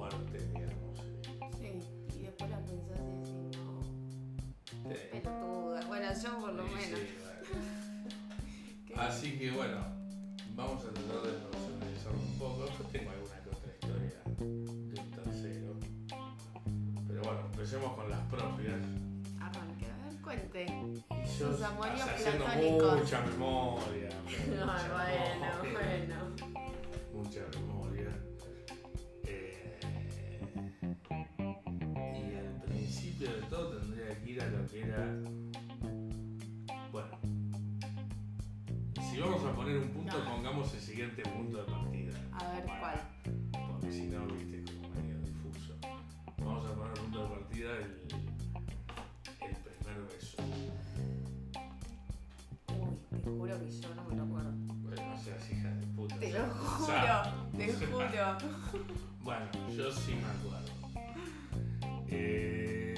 tan fuertes, digamos. Sí. Y después las pensás y decís, no. Sí. Pelotuda. Bueno, yo por lo Sí, menos. sí, bueno. Así que bueno, vamos a tratar de personalizarlo un poco. Yo tengo alguna que otra historia de un tercero. Pero bueno, empecemos con las propias. Arranque, a ver, cuente. Y Sus amoríos o sea, haciendo platónicos. mucha memoria. mucha bueno, memoria, bueno. Mucha memoria. Poner un punto, No. pongamos el siguiente punto de partida. A ver, ¿cuál? Porque si no, viste, como medio difuso. Vamos a poner punto de partida el, el primer beso. Uy, te juro que yo no me lo acuerdo. Bueno, no seas hija de puta. Te lo juro, sabes. te juro. Bueno, yo sí me acuerdo. Eh,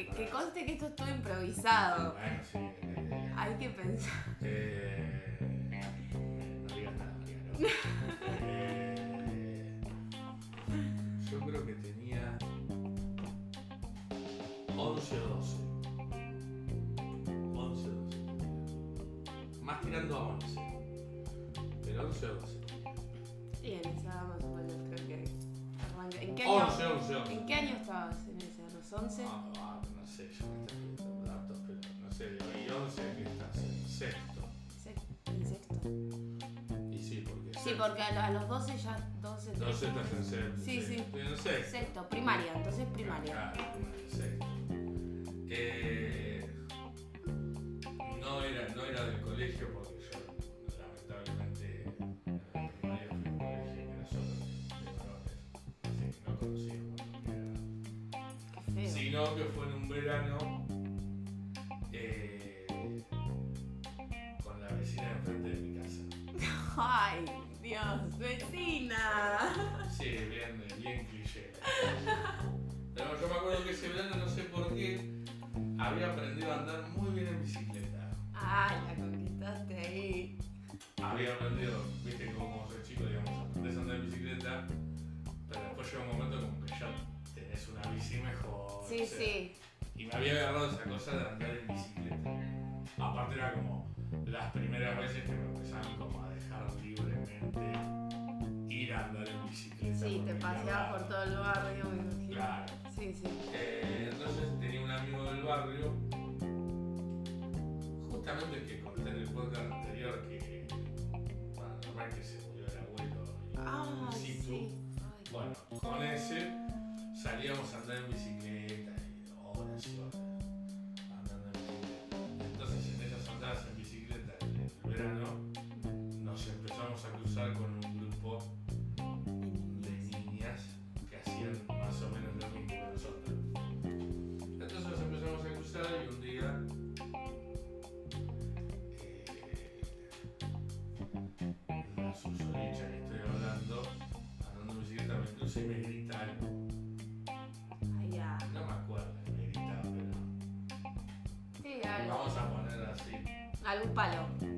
¿eh? Porque que conste que esto es todo improvisado. Bueno, sí. eh, Hay que pensar. eh, no digas nada, ¿no? Eh, yo creo que tenía 11 o 12. 11 o 12. Más tirando a 11. Pero 11 o 12. Sí, en esa más o menos creo que. ¿En qué año? 11, 11, 11. ¿En qué año estabas en ese? ¿A los 11? Ah, sé, yo me estoy pidiendo datos, pero no sé, y 11 que estás en sexto. Se- ¿En sexto? Y sí, porque. Sí, porque a, lo- a los 12 ya. 12, 13. 12 estás en sexto. Sí, sí. Estoy en sexto. Sexto, primaria, entonces primaria. Claro, primaria, sexto. Eh, no, era, no era del colegio porque yo, lamentablemente, en la primaria fui un colegio que era solo de varones. Así que no conocíamos lo que era. Qué feo. sino que fue había aprendido a andar muy bien en bicicleta. Ay, la conquistaste ahí. Había aprendido, viste como sos chico, digamos, aprendés a andar en bicicleta, pero después llega un momento como que ya tenés una bici mejor. Sí, o sea, sí. Y me había agarrado esa cosa de andar en bicicleta. Aparte era como las primeras veces que me empezaban como a dejar libremente ir a andar en bicicleta. Sí, te paseabas por todo el barrio, me imagino. Claro. Sí, sí. Eh, entonces del barrio, justamente el que conté en el podcast anterior que, normal que se murió el abuelo y sí. Ay. Bueno, con ese salíamos a andar en bicicleta y horas y horas vamos a poner así. Algún palo.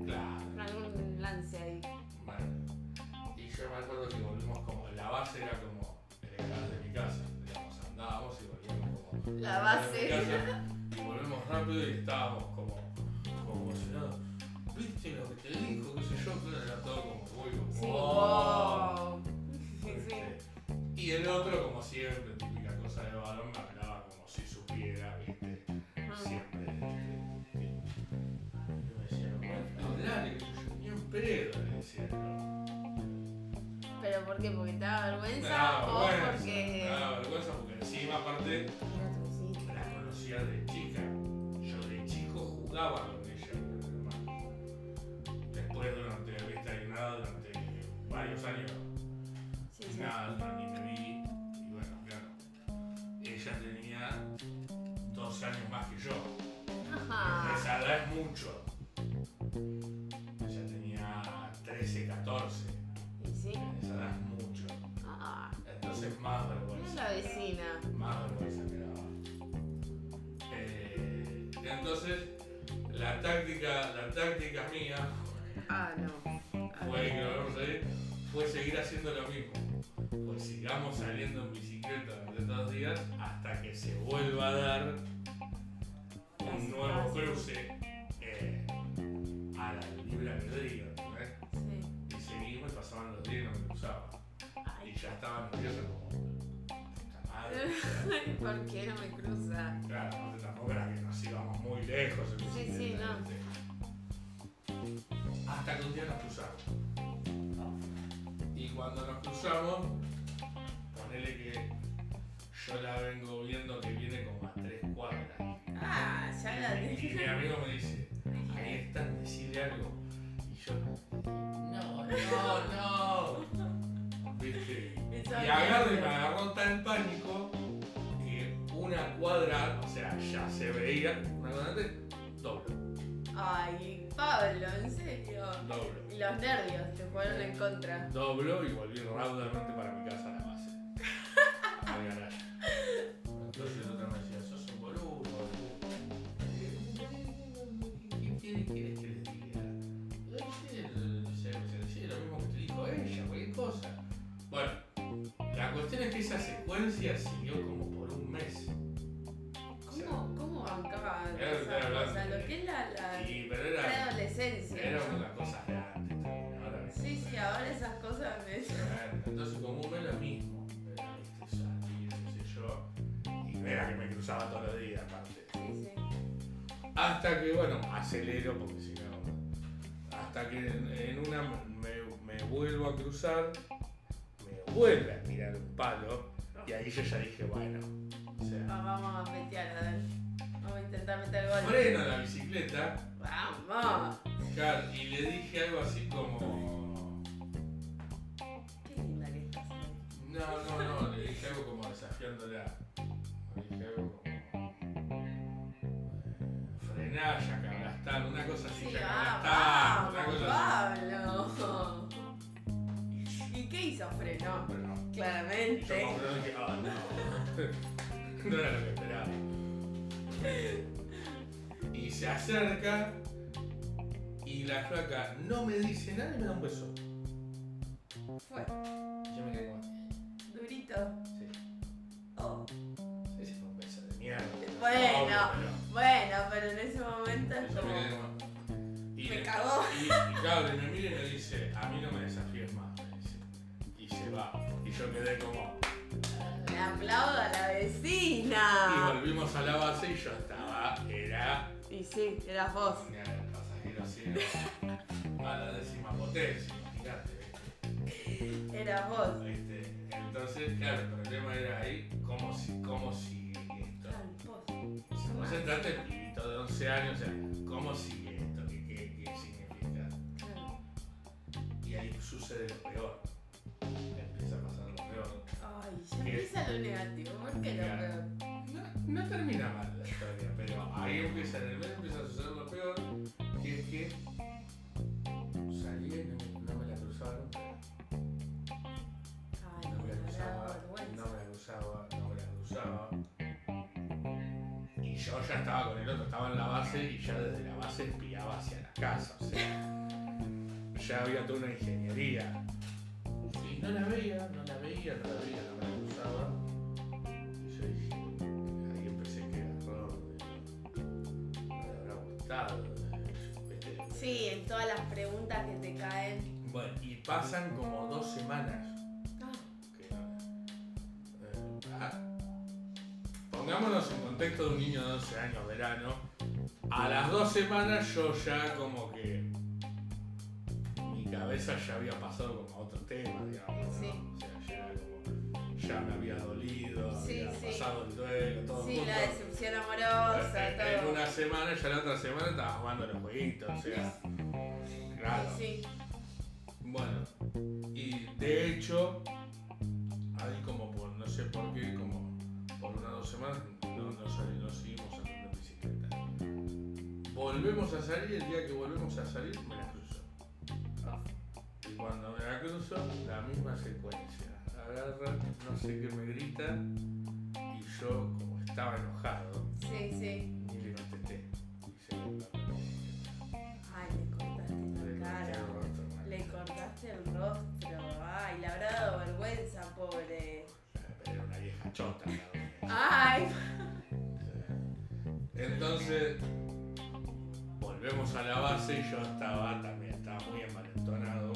Ah, no. Ah, fue, que lo vamos a ir, fue seguir haciendo lo mismo. Pues sigamos saliendo en bicicleta durante dos días hasta que se vuelva a dar un nuevo cruce eh, a la libre albedrío. Sí. Y seguimos y pasaban los días y no me cruzaba. Y ya estaba nervioso como. ¿por qué no me cruza? Claro, no, tampoco era que nos íbamos muy lejos en Sí, sí, no. Hasta que un día nos cruzamos. Y cuando nos cruzamos, ponele que yo la vengo viendo que viene como a tres cuadras. Ah, ya la Y mi dije. amigo me dice, ahí están, decirle algo. Y yo, no, no, no. ¿Viste? Y agarro y me agarró tal pánico que una cuadra, o sea, ya se veía, una cuadra antes, doblo, Ay, Pablo, en serio. doblo. Y los nervios te jugaron en contra. Doblo y volví raudamente para mi casa a la base. Al garaje. Entonces el otro me decía, sos un boludo. ¿Qué quiere, quieres que les diga? Se, lo mismo que te dijo ella, cualquier cosa. Bueno, la cuestión es que esa secuencia siguió como bancaba Era esa cosa? Lo que es la, la Sí, pero era, preadolescencia. era ¿no? una cosa de antes también. Ahora Sí, sí, ahora esas cosas me... Entonces como un mes lo mismo, era, viste, salir, qué sé yo, y no era que me cruzaba todos los días aparte. Sí, sí. Hasta que, bueno, acelero porque si no, hasta que en, en una me, me vuelvo a cruzar, me vuelve a tirar un palo, y ahí yo ya dije, bueno, o sea, Va- Vamos a petear, a ver. Intentar meter gol. freno la bicicleta, ¡Vamos! claro, y le dije algo así como, Qué linda que estás hoy. no, no, no, le dije algo como desafiándola, le dije algo como... frenar, ya Cablastán, una cosa así, Sí, ya va, Cablastán, una cosa así. Pablo. ¿Y qué hizo? Frenó. Y yo Claramente. como que dije, ah, no, no era lo que esperaba. Y se acerca y la flaca no me dice nada y me da un beso. Fue. Y yo me quedé como, Durito. sí, Oh. ese fue un beso de mierda. Bueno, pero- bueno, pero en ese momento es Yo me quedé como. como. Y Me le- cagó. Y, y claro, y me mira y me dice, a mí no me desafíes más, me dice. Y se va. Y yo quedé como. Le aplaudo a la Y vecina. volvimos a la base y yo estaba, era Y sí, eras vos. un pasajero ciego a la décima potencia, imagínate. Eras vos. ¿viste? Entonces, claro, el problema era ahí, ¿cómo, si, cómo sigue esto? O sea, vos entraste el pibito de 11 años, o sea, ¿cómo sigue esto? ¿Qué, qué, qué significa? Y ahí sucede lo peor. Ay, ya empieza lo negativo. ¿Por qué lo peor? No, no termina mal la historia, pero ahí empieza, en el medio empieza a suceder lo peor, que es que salía y no, no me la cruzaba nunca. Ay, No me la cruzaba, no me la cruzaba, no me la cruzaba. Y yo ya estaba con el otro, estaba en la base y ya desde la base espiaba hacia la casa, o sea, ya había toda una ingeniería. No la veía, no la veía, no la veía, no me la cruzaba. Y yo dije, ahí empecé que error, no le habrá gustado. Sí, en todas las preguntas que te caen. Bueno, y pasan como dos semanas. Ah, que, eh, ah, pongámonos en contexto de un niño de 12 años, verano. A las dos semanas yo ya como que mi cabeza ya había pasado como a otro tema, digamos. ¿no? O sea, ya era como, ya me había dolido, Sí, había sí. pasado el duelo, todo sí, junto. la decepción amorosa, En- en todo. una semana, ya la otra semana estaba jugando los jueguitos, o sea, claro. Sí, Bueno, y de hecho, ahí como por, no sé por qué, como por unas dos semanas no, no, salí- no seguimos andando en bicicleta. volvemos a salir, el día que volvemos a salir me la cuando me la cruzo, la misma secuencia. Agarra, no sé qué me grita, y yo, como estaba enojado, Sí, sí. ni le contesté. Y se me Ay, le cortaste la cara. el rostro, man. Le cortaste el rostro. Ay, le habrá dado vergüenza, pobre. Pero era una vieja chota. Ay. Entonces, volvemos a la base y yo estaba también, estaba muy envalentonado.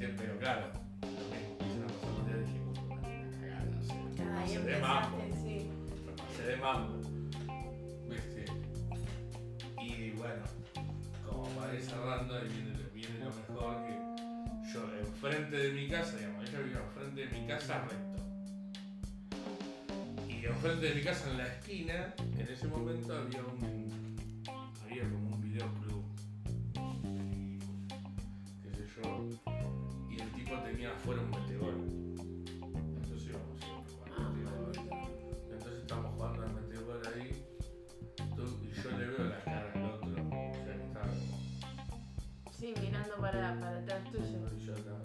¿Viste? Pero claro, lo mismo, empiezan a pasar los días y dije, "Puta, una cagada, o sea, pasé de mambo, empezaste, sí. me pasé de mambo. ¿Viste? Y bueno, como para ir cerrando, ahí viene, lo- viene lo mejor que yo enfrente de mi casa, digamos, ella vivía enfrente de mi casa recto. Y enfrente de mi casa, en la esquina, en ese momento había un. había como un videoclub. Y, qué sé yo. Tenía afuera un metegol. Entonces íbamos siempre jugar Ah, maldito. Entonces estamos jugando al metegol ahí. y yo le veo la cara al otro. O sea que estaba como. Sí, mirando para, para atrás tuyo. Y yo estaba.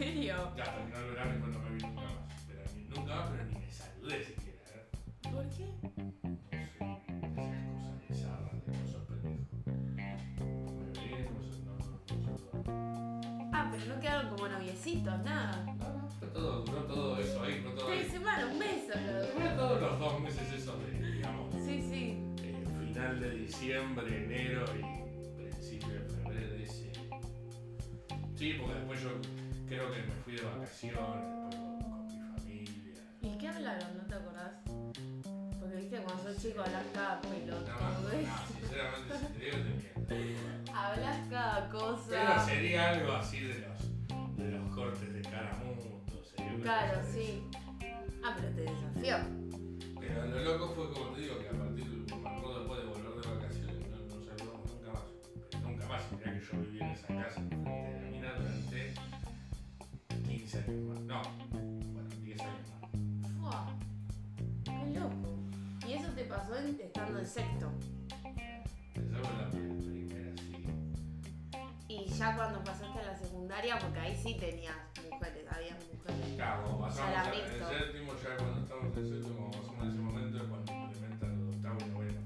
Serio? Ya terminó el verano y no me vi nunca más. Pero ni, nunca más, pero ni me saludé siquiera. ¿eh? ¿Por qué? No sé, esas cosas bizarras de cosas pendejo. Me vi, no sé, no, no. Ah, pero no quedaron como noviecitos, nada. No, no, fue todo, duró todo eso ahí, fue todo ahí. Tres semanas, un beso. Lo- todos los dos meses esos de, digamos, Sí, sí. eh, final de diciembre, enero y vacaciones con, con mi familia. ¿Y qué hablaron? ¿No te acordás? Porque viste, cuando sos chico hablas cada más, pelotudez. nada, sinceramente, si te digo, te miento. Hablas cada Pero cosa. sería algo así de los, de los cortes de cara mutuos. sería Claro, sí. Ah, pero te desafió. Pero lo loco fue como te digo, que a partir de me acuerdo después de volver de vacaciones no, no nunca más. Pero nunca más. Y Mirá que yo viví en esa casa 15 años más. No, bueno, 10 años más. Fua. Qué loco. Y eso te pasó en- estando en sexto. Esa fue la pri- primera, sí. Y ya cuando pasaste a la secundaria, porque ahí sí tenías mujeres, había mujeres. Claro, pasamos a- en el séptimo, ya cuando estamos en el séptimo, como pasamos en ese momento, es cuando implementan el octavo y noveno.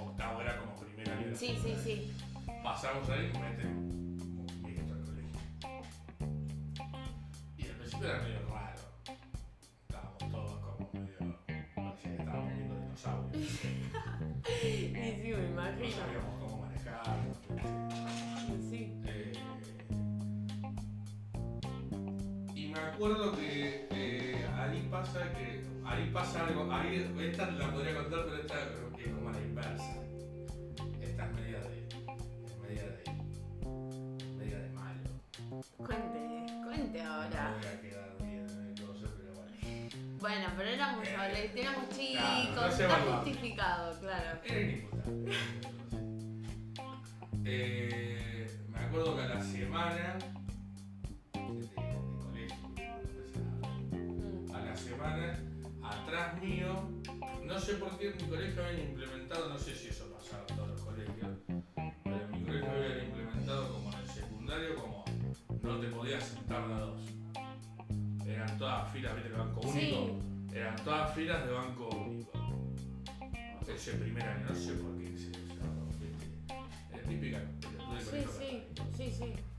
Octavo era como primer año. de la Sí, sí, sí. Pasamos ahí y meten principio era medio raro. Estábamos todos como medio. parecía que estábamos viendo dinosaurios. Y sí, me No imagino. sabíamos cómo manejar. Sí. Eh, y me acuerdo que eh, ahí pasa que. Ahí pasa algo. Ahí, esta la podría contar, pero esta es como la inversa. Esta es media de. Es media de. media de malo. Cuente, ahora. bueno. Pero éramos Eh, éramos chicos, no está justificado, claro. Era inimputable. Eh, me acuerdo que a la semana Mm. a la semana, atrás mío, no sé por qué en mi colegio habían Filas de banco único. Ese primer año, no sé por qué se. Es típica pelotuda de Sí, sí, sí, sí.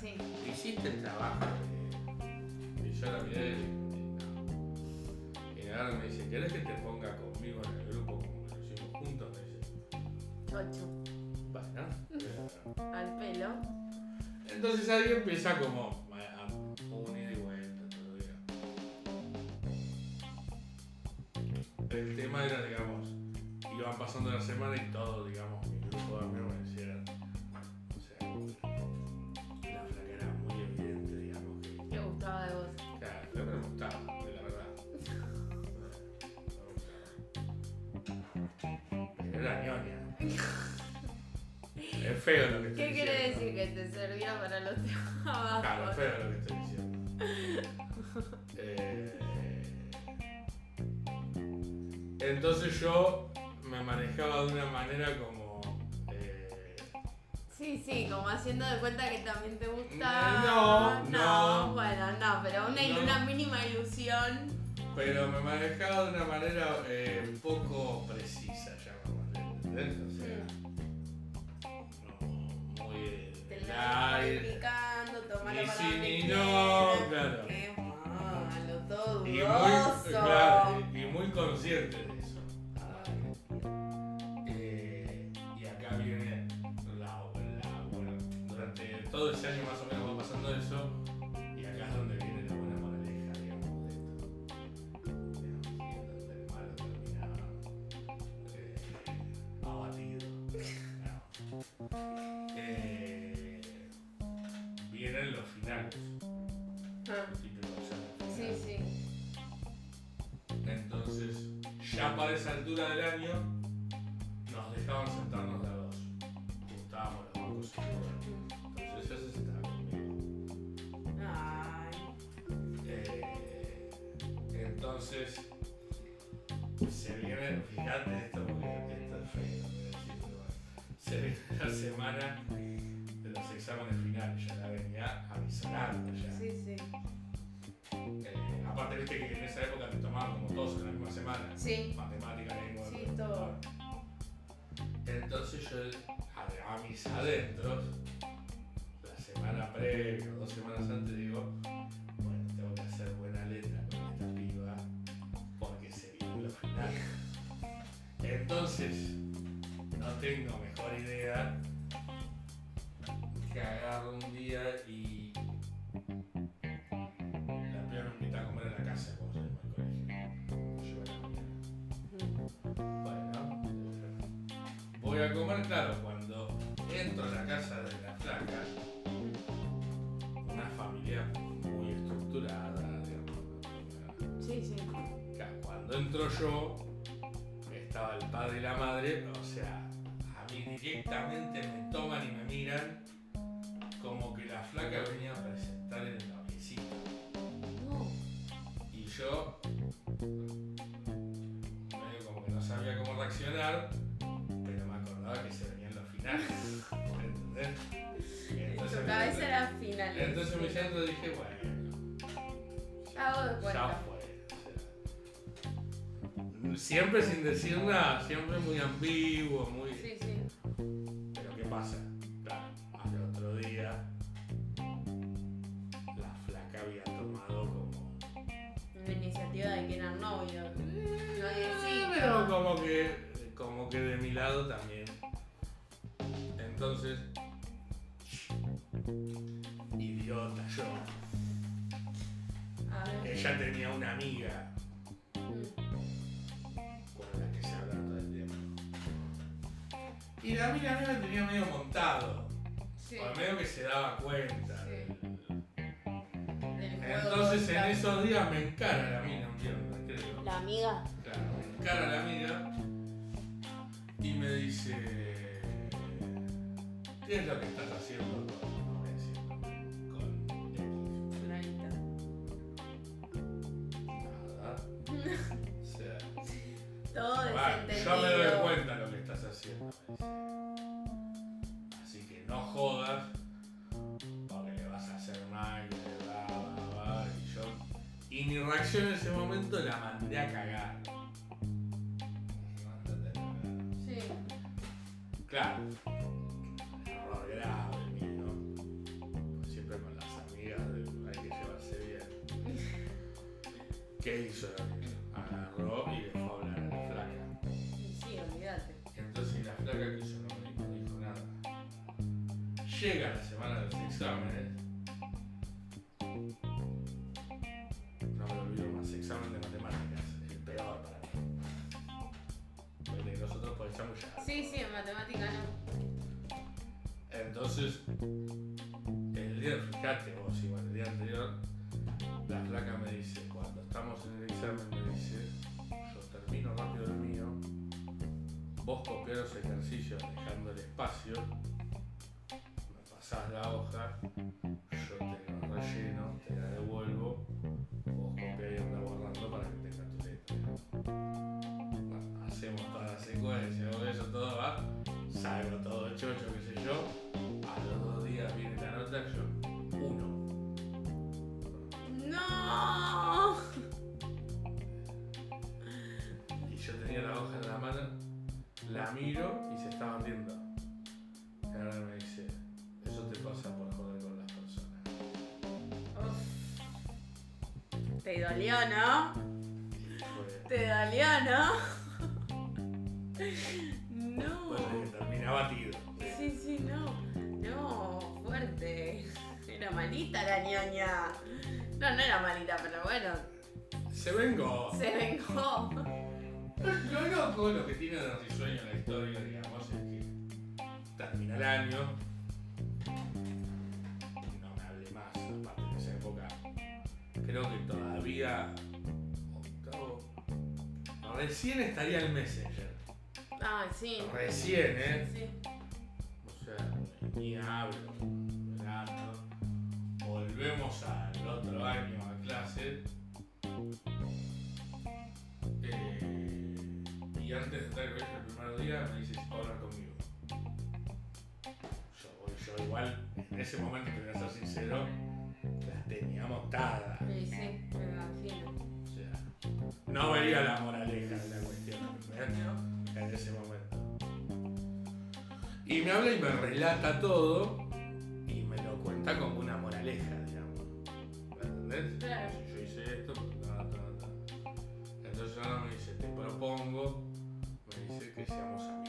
Sí. ¿Hiciste el trabajo? de- Y yo la miré y no. Y ahora me dice, ¿querés que te ponga conmigo en el grupo como lo hicimos juntos? Me dice, Chocho. bueno. Al pelo. Entonces ahí empieza como Claro, feo lo que estoy diciendo. Eh, entonces yo me manejaba de una manera como. eh, Sí, sí, como haciendo de cuenta que también te gustaba. No, no. bueno, no, pero una, No. una mínima ilusión. pero me manejaba de una manera eh, poco precisa, llamémosle, picando, la sí ni no, quieras. claro. Qué malo, todo Y muy, claro, y muy consciente de eso. Eh, y acá viene la, la- bueno, durante todo ese año más o menos va pasando eso, y acá es donde viene la buena moraleja, digamos, de esto. Digamos, y donde el malo termina eh, abatido. No. Sí, sí. Entonces, ya para esa altura del año, nos dejaban sentarnos de a dos. Juntábamos los bancos y. Entonces ella se sentaba conmigo. Ay. Eh, entonces, se viene, fíjate esto porque esto es feo. Se viene la semana exámenes finales, ya la venía avisonando ya. Sí, sí. Eh, aparte, viste que en esa época te tomaban como todos en la misma semana. Sí. matemática, lengua. Sí, todo. Entonces yo, a, a mis adentros, la semana previa o dos semanas antes, digo, bueno, tengo que hacer buena letra con esta piba porque se viene lo final. Entonces, no tengo mejor idea que agarro un día y la piba me invita a comer en la casa cuando salimos del colegio. Yo la. Bueno, voy a comer, claro, cuando entro a la casa de la flaca, una familia muy estructurada, digamos. Sí, sí. Cuando entro yo, estaba el padre y la madre, o sea, a mí directamente me toman y me miran siempre sin decir nada, siempre muy ambiguo, muy. Claro. Error grave, mío. Pues siempre con las amigas hay que llevarse bien. ¿Qué hizo la amiga? Agarró y dejó hablar a la flaca. Sí, olvídate. Entonces la flaca que hizo no dijo nada. Llega a la dolió, ¿no? Te dolió, ¿no? No. terminé abatido. Sí, sí, no. No, fuerte. Era malita la ñoña. No, no era malita, pero bueno, Se vengó. se vengó. Lo loco, lo que tiene de risueño la historia, digamos, es que termina el año octavo, recién estaría el Messenger. Ay, sí. Recién, ¿eh? Sí. O sea, ni hablo, verano. Volvemos al otro año a clase. Eh, y antes de colegio el primer día me dice si puedo hablar conmigo. Yo, yo igual, en ese momento, te voy a ser sincero, tenía montadas. Sí, sí, me imagino. O sea, no veía la moraleja de la cuestión en ese momento. Y me habla y me relata todo y me lo cuenta como una moraleja, digamos. ¿Me entendés? Claro. Yo hice esto, ta, ta, ta. Entonces ahora me dice, te propongo, me dice que seamos amigos,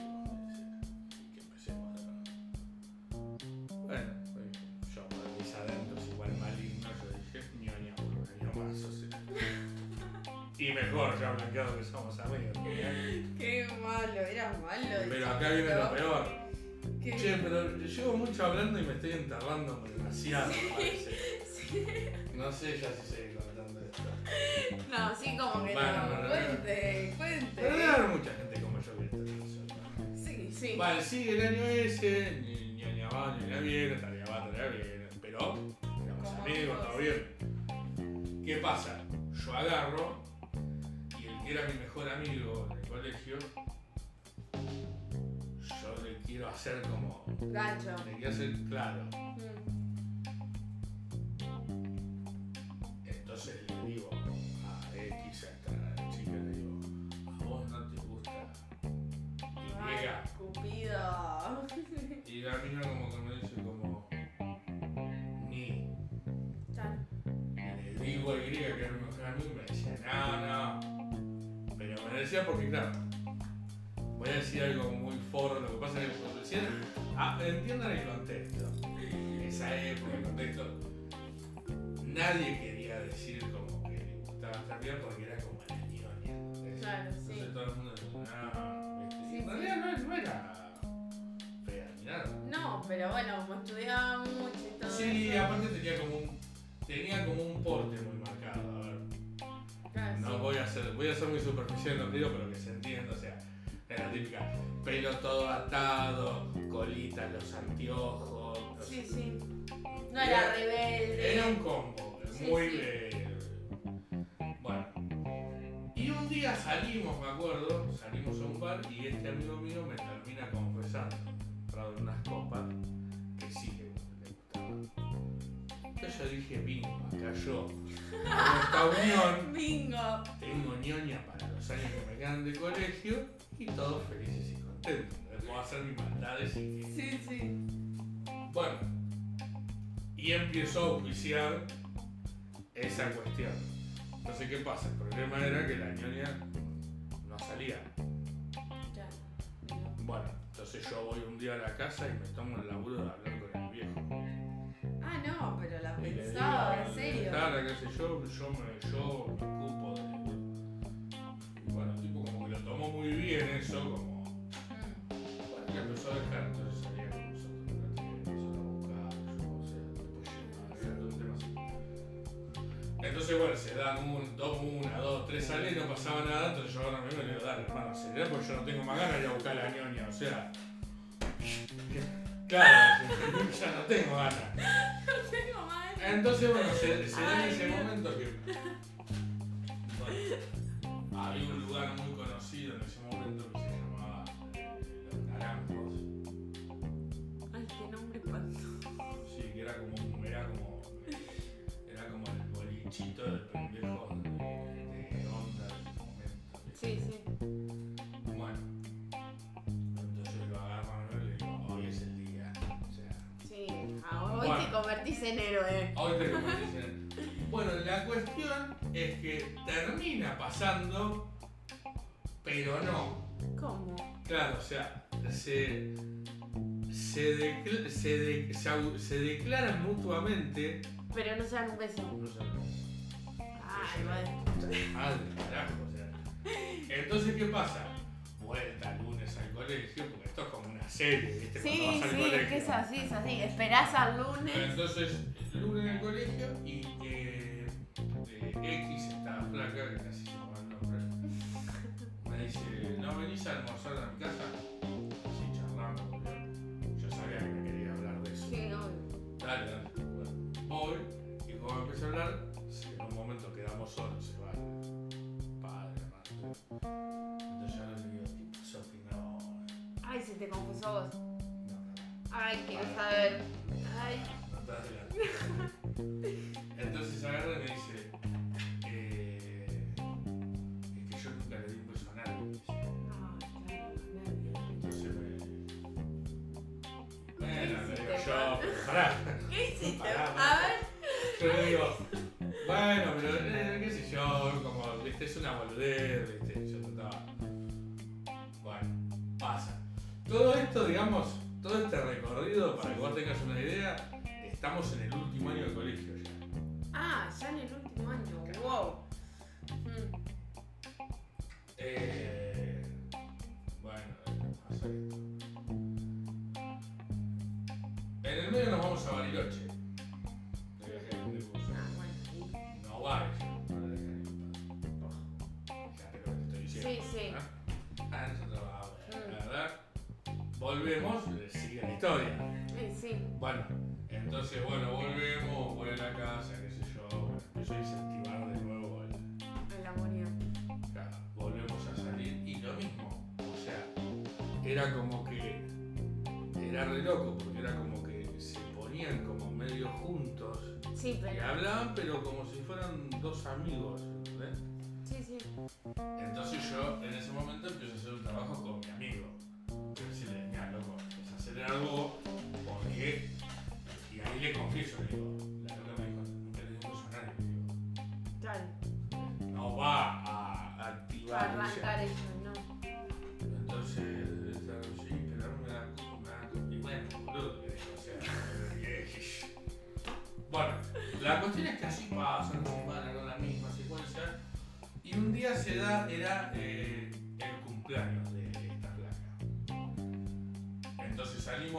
mejor, ya blanqueado que somos amigos. Qué malo, era malo. Pero acá viene lo peor. ¿Qué? Che, pero llevo mucho hablando y me estoy enterrando demasiado, me parece. No sé ya si seguir contando esto. No, sí, como que Bueno, no. no, no. Cuente, Pero debe cuente. haber mucha gente como yo que está en eso. Sí, sí. Vale, sigue el año ese, ni ñoña va, ñoña viene, tarea va, tarea viene. Pero éramos amigos, todo bien. ¿Qué pasa? Yo agarro que era mi mejor amigo en el colegio, yo le quiero hacer como. Gancho. Le quiero hacer claro. Mm. Entonces le digo a X, a esta chica, le digo, a vos no te gusta. Y Ay, llega. Cupido. Y la mina como que me dice como. Ni. Tan. Le digo a Y que era mi mejor amigo y me decía, no, no. Me decía porque claro. Voy a decir algo muy forro, lo que pasa es que cuando decían, ah, entiendan el contexto. Esa época, el contexto. Nadie quería decir como que le gustaba estar bien porque era como la ñoña. Claro, sí. Entonces todo el mundo decía, no, este, Sí, en sí. realidad no, no era fea ni nada. No, pero bueno, como estudiaba mucho y todo Sí, eso. aparte tenía como un tenía como un porte ser, voy a ser muy superficial en lo que digo, pero que se entienda, o sea, era la típica pelo todo atado, colita, los anteojos. los- Sí, sí. No era rebelde. Era un combo, Sí, muy sí. Bueno. Y un día salimos, me acuerdo, salimos a un bar y este amigo mío me termina confesando, en unas copas, que sí que le gustaba. Yo dije, bingo, acá yo, en esta unión, Bingo. tengo ñoña para los años que me quedan de colegio y todos felices y contentos. Puedo hacer mis maldades y que... Sí, sí. Bueno, y empiezo a auspiciar esa cuestión. Entonces, ¿qué pasa? El problema era que la ñoña no salía. Ya. Bueno, entonces yo voy un día a la casa y me tomo el laburo de hablar con el viejo. Ah, no, pero la Y pensaba, en serio. Claro, qué sé yo, yo me, yo me ocupo de. Bueno, el tipo como que lo tomó muy bien eso, como. Bueno, que empezó a dejar, entonces salía con nosotros, nosotros buscábamos, yo, o sea, después todo un tema así. Entonces, bueno, se dan un, dos, una, dos, tres salidas y no pasaba nada, entonces yo ahora mismo le digo, dale, hermano, acelerá porque yo no tengo más ganas de ir a buscar a la ñoña, o sea. Claro, ya no tengo ganas. Tengo mal. Entonces, bueno, se, se da en ese Dios. momento que. Bueno, había un lugar muy conocido en ese momento que se llamaba eh, Los Naranjos. Ay, qué nombre espantoso. Sí, que era como, un- era como, era como el bolichito del pendejo de, de onda del momento. Sí, sí. Convertís en héroe. hoy te convertís en- Bueno, la cuestión es que termina pasando, pero no. ¿Cómo? Claro, o sea, se, se, decla- se, de- se au- se declaran mutuamente. Pero no se dan un beso. No sé, Ay, madre. madre, carajo, o sea. Entonces, ¿qué pasa? Vuelta lunes al colegio, porque esto es como una serie, ¿viste? Sí, Cuando vas al sí, colegio. que es así, es así. Esperás al lunes. Entonces, lunes en el colegio y eh, eh, X, esta flaca, que casi se me me dice, ¿no venís a almorzar a mi casa? Sí, charlamos, obvio. Yo sabía que me quería hablar de eso. Sí, no. Dale, dale. Bueno, voy y como empecé a hablar, en un momento quedamos solos, se va padre, madre. Se te confesó a vos. Ay, quiero saber. Ay. Entonces agarra y me dice, eh, es que yo nunca le di un beso a nadie. Entonces me... Bueno, le digo yo, pará. ¿Qué hiciste? Pará, A ver. Yo le digo, bueno, pero eh, qué sé yo, como, viste, es una boludez, viste, yo trataba. Bueno, pasa. Todo esto, digamos, todo este recorrido, para que vos tengas una idea, estamos en el último año de colegio ya. Ah, ya en el último año. Wow. Mm. Eh, bueno, pasa esto. En el medio nos vamos a Bariloche. De viaje de. Ah. No va ella, no la dejan en paz. Ojo, fíjate lo que te estoy diciendo. Sí, sí. Volvemos, sigue la historia. Sí, sí. Bueno, entonces, bueno, volvemos, voy a la casa, qué sé yo, bueno, empiezo a incentivar de nuevo el, El amorío. Claro, volvemos a salir y lo mismo. O sea, era como que. Era re loco porque era como que se ponían como medio juntos Sí, y hablaban, pero como si fueran dos amigos. ¿entendés? Sí, sí. Entonces yo en ese momento empiezo a hacer un trabajo con hacer algo porque. Y ahí le confieso,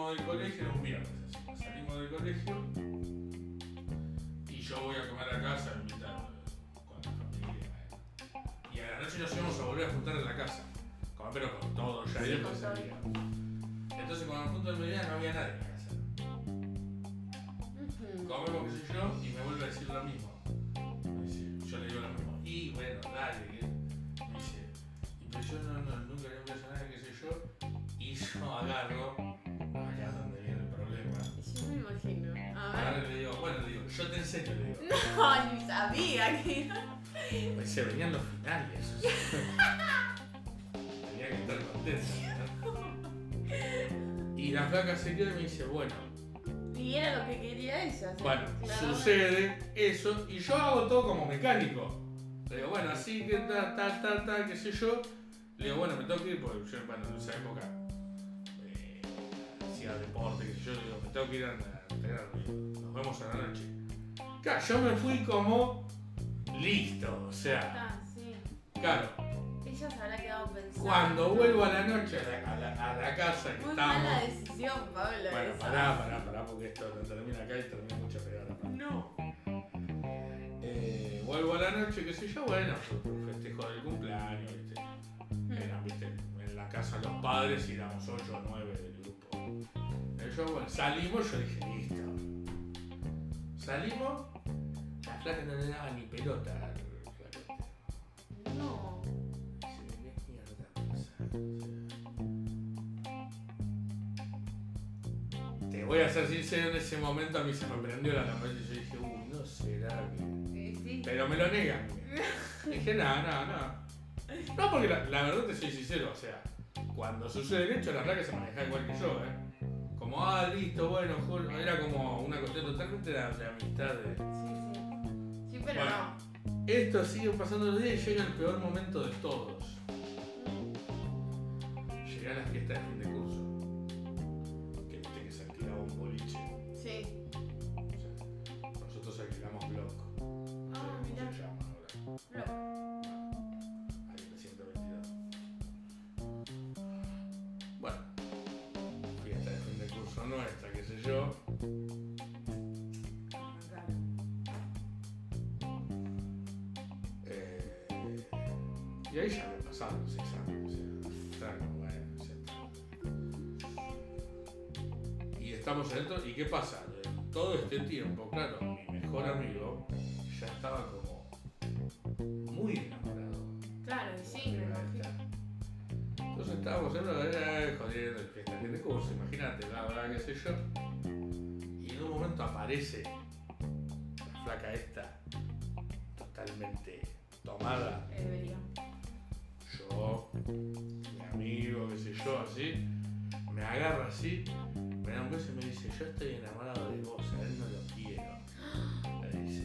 salimos del colegio, era un viernes así, salimos del colegio, y yo voy a comer a casa, a invitar con la familia, eh. y a la noche nos íbamos a volver a juntar en la casa. Como, pero con todo ya Sí, todo. salía. Entonces cuando me junto al mediodía no había nadie en la casa. Comemos qué sé yo y me vuelve a decir lo mismo. Dice, yo le digo lo mismo. Y bueno, dale. Me dice, y pero yo no, no, nunca le voy a nadie, qué sé yo. Y yo agarro, yo te enseño, le digo. Ay, ni sabía que. Pues se venían los finales. o sea. Tenía que estar contenta. ¿no? Y la flaca se queda y me dice, bueno, Y era lo que quería ella. ¿sí? bueno, Claro. sucede eso y yo hago todo como mecánico. Le digo, bueno, así que tal, tal, tal, tal, qué sé yo. Le digo, bueno, me tengo que ir porque yo, bueno, en esa época eh, hacía deporte, qué sé yo. Le digo, me tengo que ir a entrenar. Nos vemos a la noche. Claro, yo me fui como listo, o sea, Ah, sí. claro, Ella se habrá quedado pensando. cuando vuelvo a la noche a la, a la- a la casa que Muy estábamos. mala decisión, Pablo. Bueno, esa. pará, pará, pará, porque esto no termina acá y termina mucho peor. No. Eh, vuelvo a la noche, qué sé yo, bueno, festejo del cumpleaños, ¿viste? Eran, ¿viste? En la casa los padres y éramos 8 o 9 del grupo. Eh, yo, bueno, salimos, yo dije, listo. Salimos, la flaca no le daba ni pelota. No. Dice, ¿qué mierda Te voy a ser sincero, en ese momento a mí se me prendió la lámpara y yo dije, uy, no será que... Sí, sí. Pero me lo niegan. Dije, no, no, no. No, porque la, la verdad te soy sincero, o sea, cuando sucede el hecho, la que se manejaba igual que yo, ¿eh? Como, ah, listo, bueno, era como una cuestión totalmente de, de amistad. De... Pero Bueno. Esto sigue pasando los días y llega el peor momento de todos. no. Llegué a la fiesta de fin de curso. Que viste que se alquilaba un boliche. Sí. O sea, nosotros alquilamos Block. Ah, ¿Cómo mirá. se llama ahora? Lo- estamos adentro, ¿y qué pasa? Todo este tiempo, claro, mi mejor amigo ya estaba como muy enamorado. Claro, y sí, me imagino. Entonces estábamos en una jodiendo el fiesta de curso, imagínate, bla, bla, qué sé yo. Y en un momento aparece la flaca esta, totalmente tomada. Yo, mi amigo, qué sé yo, así, me agarra así, da un beso y me dice, yo estoy enamorado de vos, a él no lo quiero. Me dice.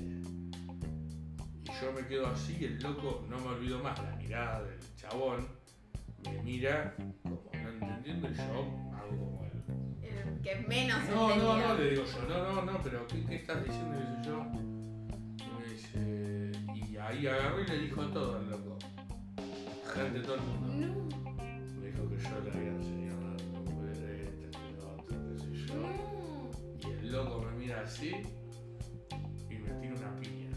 Y yo me quedo así y el loco, no me olvido más, la mirada del chabón, me mira como no entendiendo y yo hago como el... El que menos No, no, no, le digo yo, no, no, no, pero ¿qué, qué estás diciendo? Dice yo. Y me dice, y ahí agarró y le dijo todo al loco. De todo el mundo. No. Me dijo que yo le había enseñado No. Y el loco me mira así y me tira una piña.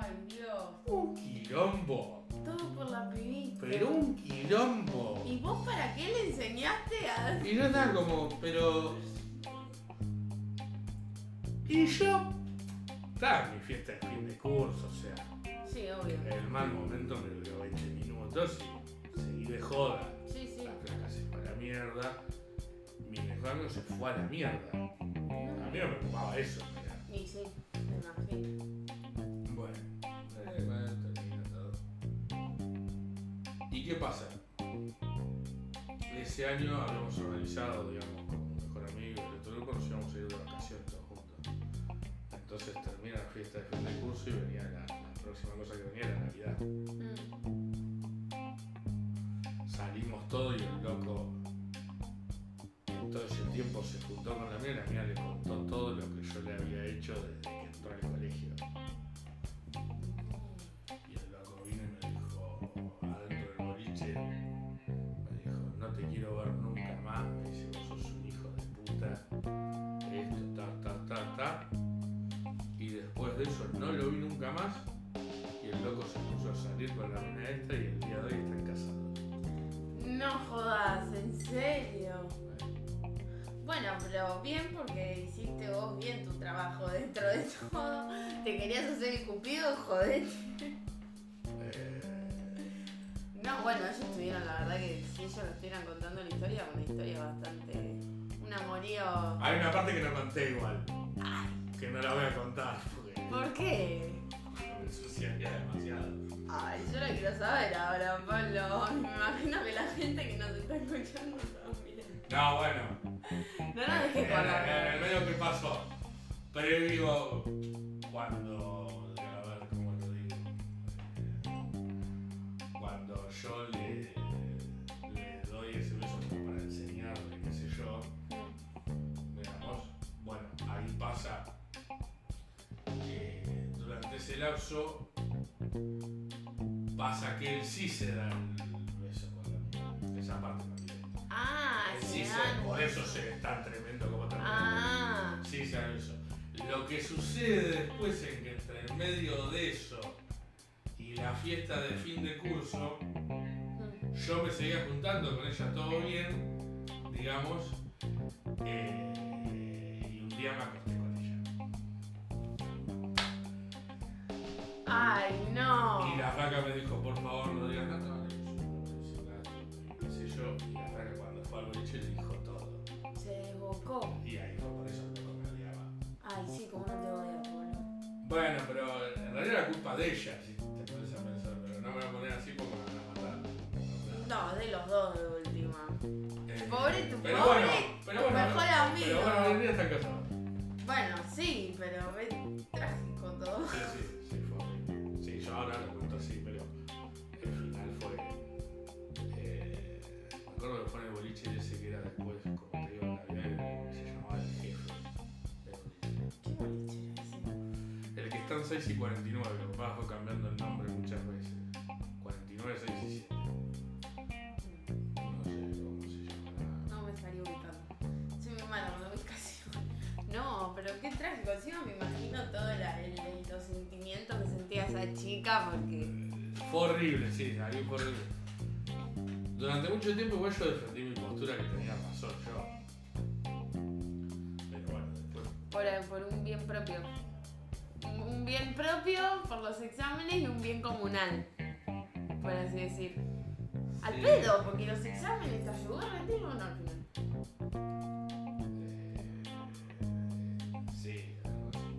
Ay, Dios. Un quilombo, Todo por la pibita. pero un quilombo. ¿Y vos para qué le enseñaste a.? Y yo estaba como, pero. Y yo. Estaba en mi fiesta de fin de curso, o sea. Sí, obvio. El mal momento me duró 20 minutos y seguí de joda. Mierda. Mi mejor amigo se fue a la mierda. A mí no me ocupaba eso, mira. Y sí, me imagino. Bueno, eh, bueno, termina todo. ¿Y qué pasa? Ese año habíamos organizado, digamos, con mi mejor amigo y el otro grupo, nos íbamos a ir de vacaciones todos juntos. Entonces termina la fiesta de fin de curso y venía la, la próxima cosa que venía era Navidad. Mm. Salimos todos y el loco todo ese tiempo se juntó con la mía y la mía le contó todo lo que yo le había hecho desde que entró al colegio. Y el loco vino y me dijo, adentro del boliche, me dijo, no te quiero ver nunca más, me dice, vos sos un hijo de puta, esto, ta, ta, ta, ta. Y después de eso no lo vi nunca más y el loco se puso a salir con la mina esta y el día de hoy están casados. No jodas, en serio. Bueno, pero bien porque hiciste vos bien tu trabajo dentro de todo. Te querías hacer el cupido, joder. Eh, No, bueno, ellos tuvieron, la verdad que si ellos lo estuvieran contando la historia, una historia bastante. un amorío. hay una parte que no conté igual, que no la voy a contar porque ¿Por qué? me ensuciaría demasiado. Ay, yo la quiero saber ahora, Pablo. Me imagino que la gente que nos está escuchando. No, bueno. No. En el medio que pasó. Pero yo cuando. A ver lo digo. Eh, cuando yo le, doy ese beso para enseñarle, qué sé yo. Digamos, bueno, ahí pasa. Durante ese lapso pasa que él sí se da el beso Esa parte Ah, sí dan- por eso se ve tan tremendo como tremendo. Ah, Sí, se da eso. Lo que sucede después es que entre el medio de eso y la fiesta de fin de curso, mm, yo me seguía juntando con ella todo bien, digamos, eh, y un día me acosté con ella. ay, no. Y la flaca me dijo, por favor, no digas nada, no, y qué fue al boliche le dijo todo. Se desbocó. Y ahí fue por eso que me odiaba. Ay, sí, como no te odio, boludo. Bueno, pero en realidad era culpa de ella, si te pones a pensar, pero no me voy a poner así porque me van a matar. No, de los dos de última. Eh, Pobre tu pero pobre, bueno, pero tu bueno, mejor amigo. Pero bueno, están casados. Bueno, sí, pero re trágico ese? El que está en 6 y 49, lo que pasa fue cambiando el nombre muchas veces. 49, 6 y 7. No sé cómo se llamará. No me estaría ubicando. Soy muy mala con la ubicación. No, pero qué trágico. Encima me imagino todos los sentimientos que sentía esa chica porque. Fue horrible, sí, ahí fue horrible. Durante mucho tiempo igual yo defendí mi postura que tenía razón yo. Propio por los exámenes y un bien comunal. Por así decir. Al pedo, porque los exámenes te ayudó a rendir o no al final. eh, sí, algo así.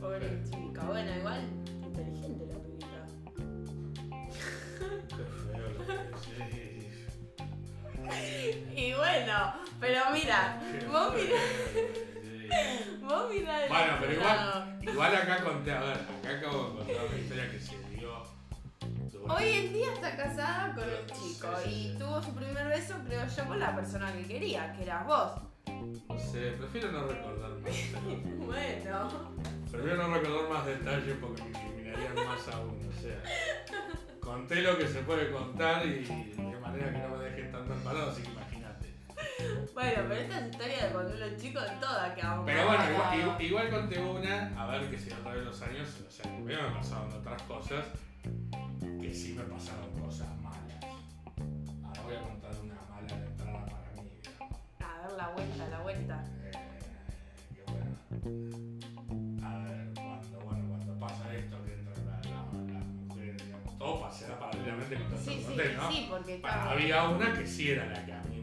Pobre chica. Bueno, igual, inteligente la pibita. Qué feo lo que decís. Y bueno, pero mira, vos feo vos Bueno, pero igual, igual acá conté, a ver, acá acabo de contar una historia que se dio. Hoy en día está casada con un chico y tuvo su primer beso, creo yo, con la persona que quería, que eras vos. No sé, prefiero no recordar más. Bueno, Prefiero no recordar más detalles porque me incriminarían más aún. O sea, conté lo que se puede contar y de manera que no me dejen tanto embalado, así que imagínate. Bueno, pero esta es historia de cuando uno es chico en toda que vamos Pero bueno, igual, igual- igual conté una, a ver que si otra vez los años, o sea, primero me pasaron otras cosas que sí me pasaron cosas malas. Ahora voy a contar una mala de entrada para mí. A ver la vuelta, la vuelta. Eh, que bueno. A ver, cuando, bueno, cuando pasa esto, que entra la, la, la mujer, digamos, todo pasará paralelamente con todo Sí, sí, ¿no? sí, porque Bueno, había una que sí era la que a mí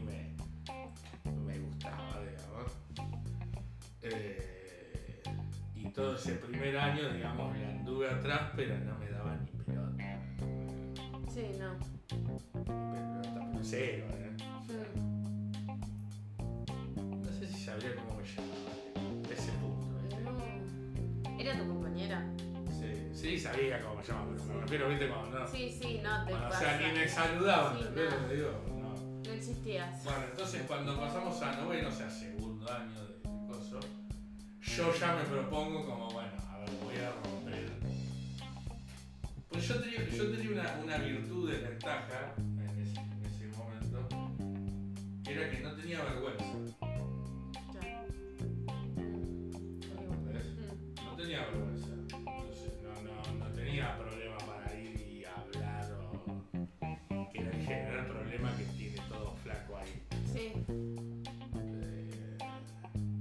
ese primer año, digamos, le anduve atrás, pero no me daba ni pelota. Sí, no. Pelota, pero cero, ¿eh? Mm, No sé si sabría cómo me llamaba. Ese punto. ¿eh? no. ¿Era tu compañera? Sí, sí, sabía cómo me llamaba, pero me refiero, viste, cuando no. Sí, sí, no te Bueno, o sea, ni me saludaban, Sí, ¿entendés no. digo? No. No existías. Bueno, entonces cuando pasamos a noveno, o sea, segundo año de coso, yo ya me propongo como, romper. Pues yo tenía, yo tenía una, una virtud de ventaja en ese, en ese momento, que era que no tenía vergüenza. No tenía vergüenza. Entonces no, no, no tenía problema para ir y hablar o que era el general problema que tiene todo flaco ahí. Sí. Eh,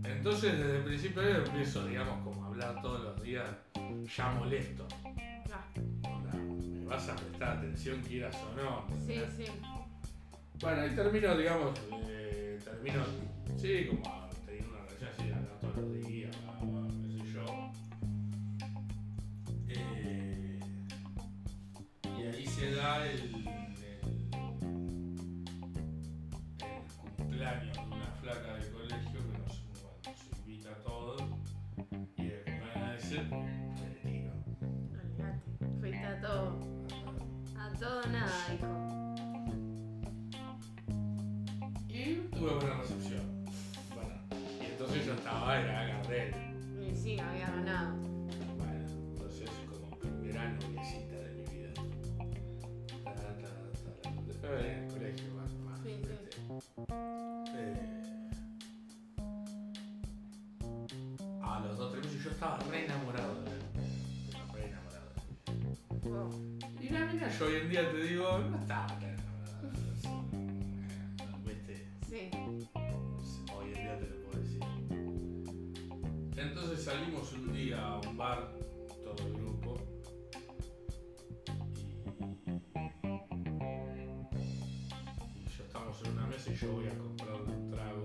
Entonces desde el principio yo empiezo, digamos, como todos los días, ya molesto. Ah, Onda, Me vas a prestar atención quieras o no. sí, ¿entendés? sí. Bueno, ahí termino, digamos, eh, termino, sí, como teniendo una relación así, hablar todos los días, qué sé yo. Eh, y ahí se da el todo. A todo nada, hijo. Y tuve buena recepción. Bueno, y entonces yo estaba, era Gardel. Y sí, había ganado. Bueno, entonces como primera noviecita de mi vida. Ta, ta, ta. Después venía en el colegio más, más. Sí, sí. eh, a los dos, tres meses yo estaba re enamorado de yo hoy en día te digo, no estaba tan. ¿Viste? Sí. Hoy en día te lo puedo decir. Entonces salimos un día a un bar, todo el grupo. Y, y yo estamos en una mesa y yo voy a comprarle un trago.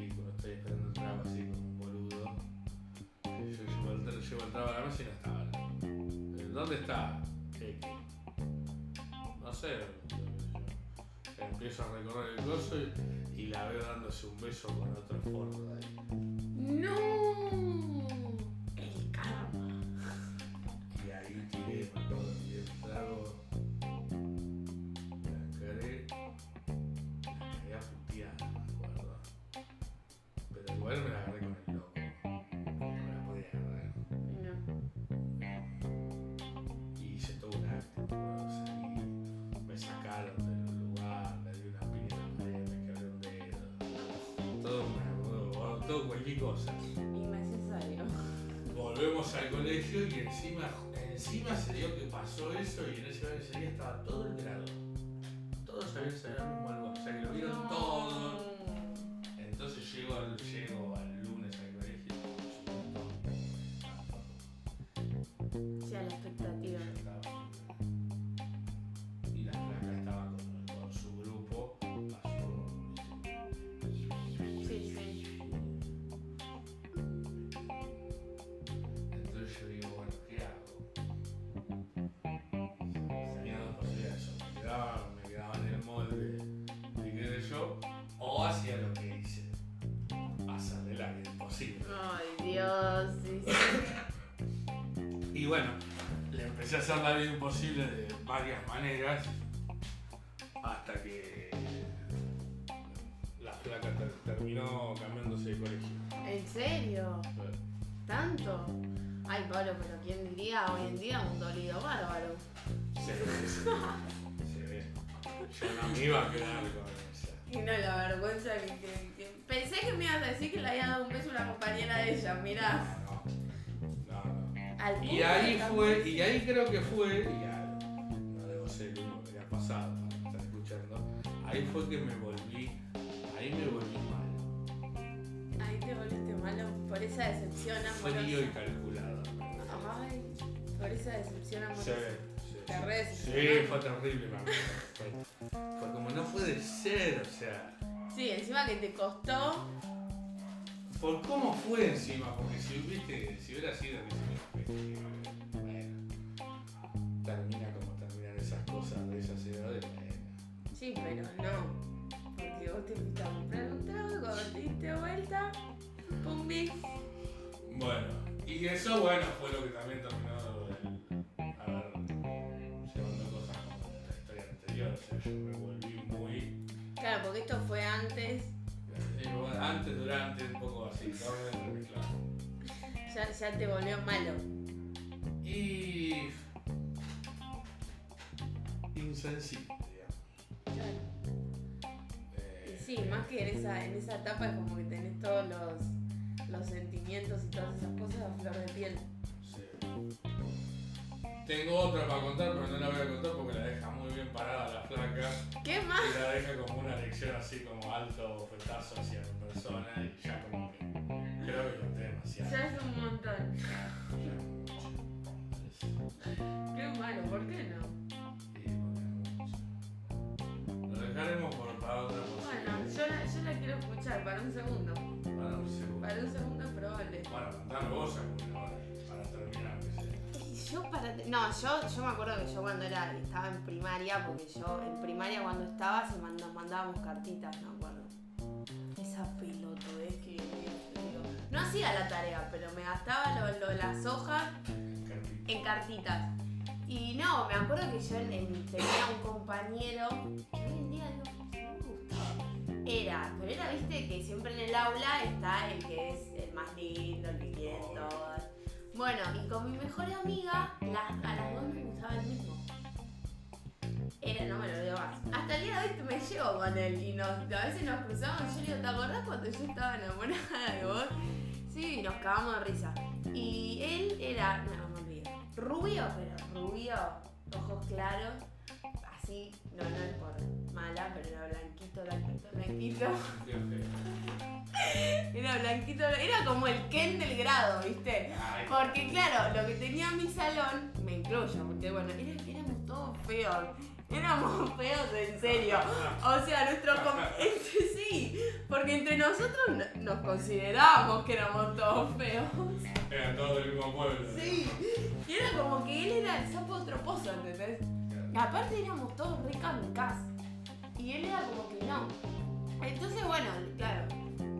Y cuando estoy esperando el trago así como un boludo, yo llevo el, llevo el trago a la mesa y no estaba. ¿Dónde está? Empiezo a recorrer el coso y, la veo dándose un beso con otro forro de ahí. Todo cualquier cosa. Innecesario. Volvemos al colegio y encima, encima se dio que pasó eso y en ese, ese día estaba todo el grado. Todos habían salido al mismo empecé a hacer la vida imposible de varias maneras, hasta que la flaca ter- terminó cambiándose de colegio. ¿En serio? ¿Tanto? Ay, Pablo, pero ¿quién diría hoy en día un dolido bárbaro? Se ve, se ve, se ve. Yo no me iba a quedar con esa. Y no, la vergüenza que, que- que- Pensé que me ibas a decir que le había dado un beso a una compañera de ella, mirá. Al Y ahí fue, y ahí creo que fue, y ya no debo ser el único que le ha pasado, para estar escuchando, ahí fue que me volví, ahí me volví mal, Ahí te volviste malo por esa decepción amorosa. frío y calculado. Ay, por esa decepción amorosa. Sí, sí, Te sí. fue terrible, acuerdo. Fue, fue como no puede ser, o sea, Sí, encima que te costó. por cómo fue encima, porque si viste, si hubiera sido que bueno, termina como terminan esas cosas de esas edades. Sí, pero no. Porque vos te fuiste a comprar un trago cuando te diste vuelta, pum, bis. Bueno, y eso, bueno, fue lo que también terminó el, a ver, llevando cosas como la historia anterior. O sea, yo me volví muy. Claro, porque esto fue antes. eh, antes, durante, un poco así, entremezclado. Ya, ya te volvió malo. Y. insensible, digamos. Claro. Eh, sí, más que en esa, en esa etapa es como que tenés todos los, los sentimientos y todas esas cosas a flor de piel. sí. Tengo otra para contar, pero no la voy a contar porque la deja muy bien parada la flaca. ¿Qué más? Y la deja como una lección así como alto bofetazo hacia mi persona y segundo. Para un segundo. Para un segundo es probable. Bueno, contame vos alguna para terminar. Y yo para... No, yo, yo me acuerdo que yo cuando era, estaba en primaria, porque yo en primaria cuando estaba se nos mandábamos cartitas, me acuerdo. Esa pelotudez que... digo, No hacía la tarea, pero me gastaba lo, lo- las hojas en cartitas. Y no, me acuerdo que yo en- en- tenía un compañero que hoy en día no. Era, pero era, viste, que siempre en el aula está el que es el más lindo, el que. Bueno, y con mi mejor amiga, las- a las dos me gustaba el mismo. Era, no me lo olvido más. Hasta el día de hoy me llevo con él y nos, a veces nos cruzamos. Yo le digo, ¿te acordás cuando yo estaba enamorada de vos? Sí, y nos cagamos de risa. Y él era, no, no me olvido, rubio, pero rubio, ojos claros, así, no, no es por mala, pero era blanquito, blanquito, blanquito. Era blanquito, era como el Ken del grado, ¿viste? Porque claro, lo que tenía mi salón, me incluyo, porque bueno, era que éramos todos feos. Éramos feos en serio. O sea, nuestro entre sí, porque entre nosotros no- nos considerábamos que éramos todos feos. Era todo del mismo pueblo. Sí. Y era como que él era el sapo troposo, ¿entendés? Aparte éramos todos ricas en casa. Y él era como que no. Entonces, bueno, claro,